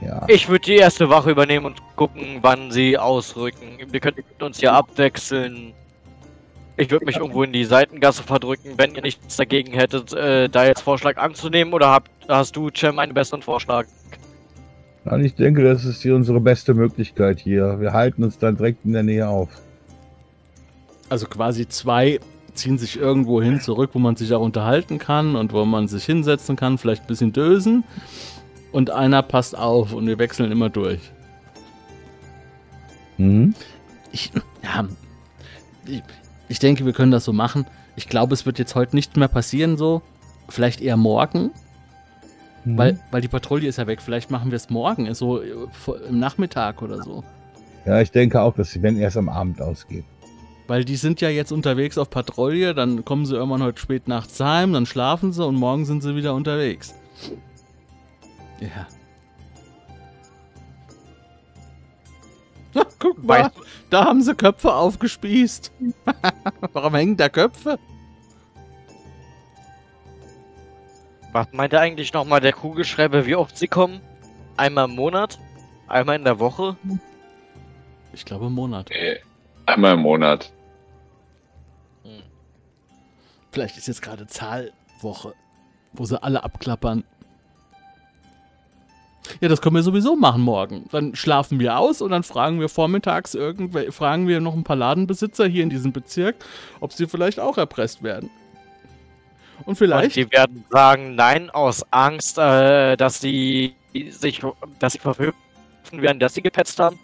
Ja. ich würde die erste Wache übernehmen und gucken, wann sie ausrücken. Wir könnten uns hier abwechseln. Ich würde mich irgendwo in die Seitengasse verdrücken, wenn ihr nichts dagegen hättet, äh, da jetzt Vorschlag anzunehmen. Oder habt, hast du, Cem, einen besseren Vorschlag? Und ich denke, das ist hier unsere beste Möglichkeit hier. Wir halten uns dann direkt in der Nähe auf. Also quasi zwei ziehen sich irgendwo hin zurück, wo man sich auch unterhalten kann und wo man sich hinsetzen kann, vielleicht ein bisschen dösen. Und einer passt auf und wir wechseln immer durch. Mhm. Ich, ja, ich, ich denke, wir können das so machen. Ich glaube, es wird jetzt heute nicht mehr passieren so. Vielleicht eher morgen, Mhm. weil, weil die Patrouille ist ja weg. Vielleicht machen wir es morgen, so im Nachmittag oder so. Ja, ich denke auch, dass sie werden erst am Abend ausgehen. Weil die sind ja jetzt unterwegs auf Patrouille, dann kommen sie irgendwann heute spät nachts heim, dann schlafen sie und morgen sind sie wieder unterwegs. Ja. Guck mal, Weißt- da haben sie Köpfe aufgespießt. Warum hängen da Köpfe? Was meint er eigentlich nochmal der Kugelschreiber, wie oft sie kommen? Einmal im Monat? Einmal in der Woche? Ich glaube im Monat. Äh, einmal im Monat. Vielleicht ist jetzt gerade Zahlwoche, wo sie alle abklappern. Ja, das können wir sowieso machen morgen. Dann schlafen wir aus und dann fragen wir vormittags irgendwelche, fragen wir noch ein paar Ladenbesitzer hier in diesem Bezirk, ob sie vielleicht auch erpresst werden. Und Und vielleicht. die werden sagen, nein, aus Angst, äh, dass sie sich, dass sie verhöfen werden, dass sie gepetzt haben.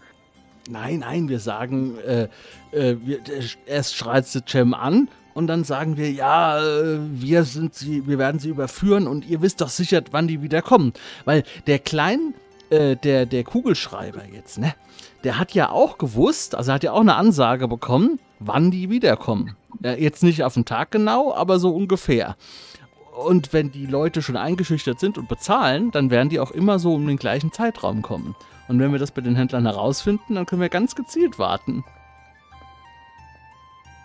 Nein, nein, wir sagen, äh, äh, wir, erst schreit sie Cem an und dann sagen wir, ja, äh, wir sind sie, wir werden sie überführen und ihr wisst doch sicher, wann die wieder kommen. Weil der Klein, äh, der, der Kugelschreiber jetzt, ne, der hat ja auch gewusst, also hat ja auch eine Ansage bekommen, wann die wiederkommen. Ja, jetzt nicht auf den Tag genau, aber so ungefähr. Und wenn die Leute schon eingeschüchtert sind und bezahlen, dann werden die auch immer so um den gleichen Zeitraum kommen. Und wenn wir das bei den Händlern herausfinden, dann können wir ganz gezielt warten.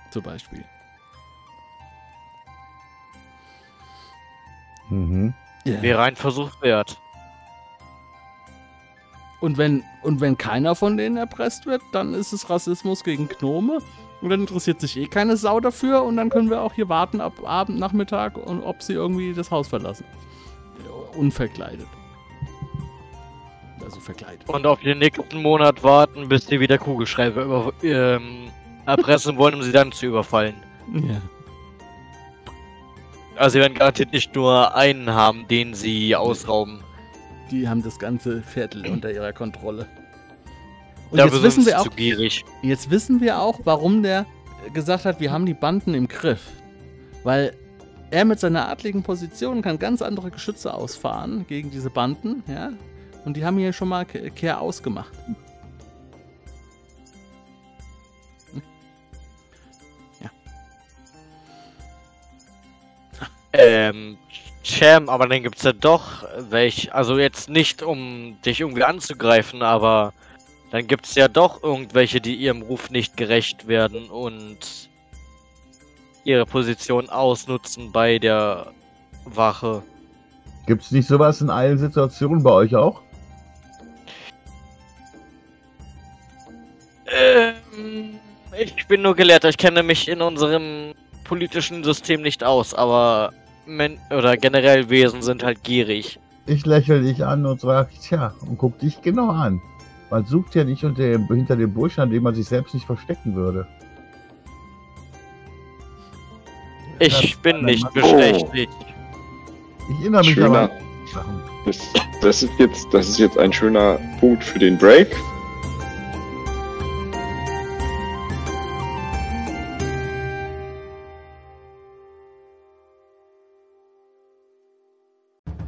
Zum Beispiel. Mhm. Wäre ein Versuch wert. Und wenn, und wenn keiner von denen erpresst wird, dann ist es Rassismus gegen Gnome. Und dann interessiert sich eh keine Sau dafür. Und dann können wir auch hier warten ab Abend, Nachmittag und ob sie irgendwie das Haus verlassen. Unverkleidet. Also verkleidet. Und auf den nächsten Monat warten, bis sie wieder Kugelschreiber über, ähm, erpressen wollen, um sie dann zu überfallen. Ja. Also sie werden garantiert nicht nur einen haben, den sie ausrauben. Die haben das ganze Viertel unter ihrer Kontrolle. Und Dafür jetzt wissen wir auch. Jetzt wissen wir auch, warum der gesagt hat, wir haben die Banden im Griff. Weil er mit seiner adligen Position kann ganz andere Geschütze ausfahren gegen diese Banden, ja. Und die haben hier schon mal Ke- Kehr ausgemacht. Ähm, Cham, aber dann gibt's ja doch welch, also jetzt nicht um dich irgendwie anzugreifen, aber dann gibt's ja doch irgendwelche, die ihrem Ruf nicht gerecht werden und ihre Position ausnutzen bei der Wache. Gibt es nicht sowas in allen Situationen bei euch auch? Ähm, ich bin nur Gelehrter, ich kenne mich in unserem politischen System nicht aus, aber Men oder generell Wesen sind halt gierig. Ich lächle dich an und sage, tja, und guck dich genau an. Man sucht ja nicht unter dem, hinter dem Busch, an dem man sich selbst nicht verstecken würde. Ich Ja, bin nicht mach- bestechlich. Ich erinnere mich Schöner. aber. Das, das, ist jetzt, das ist jetzt ein schöner Punkt für den Break.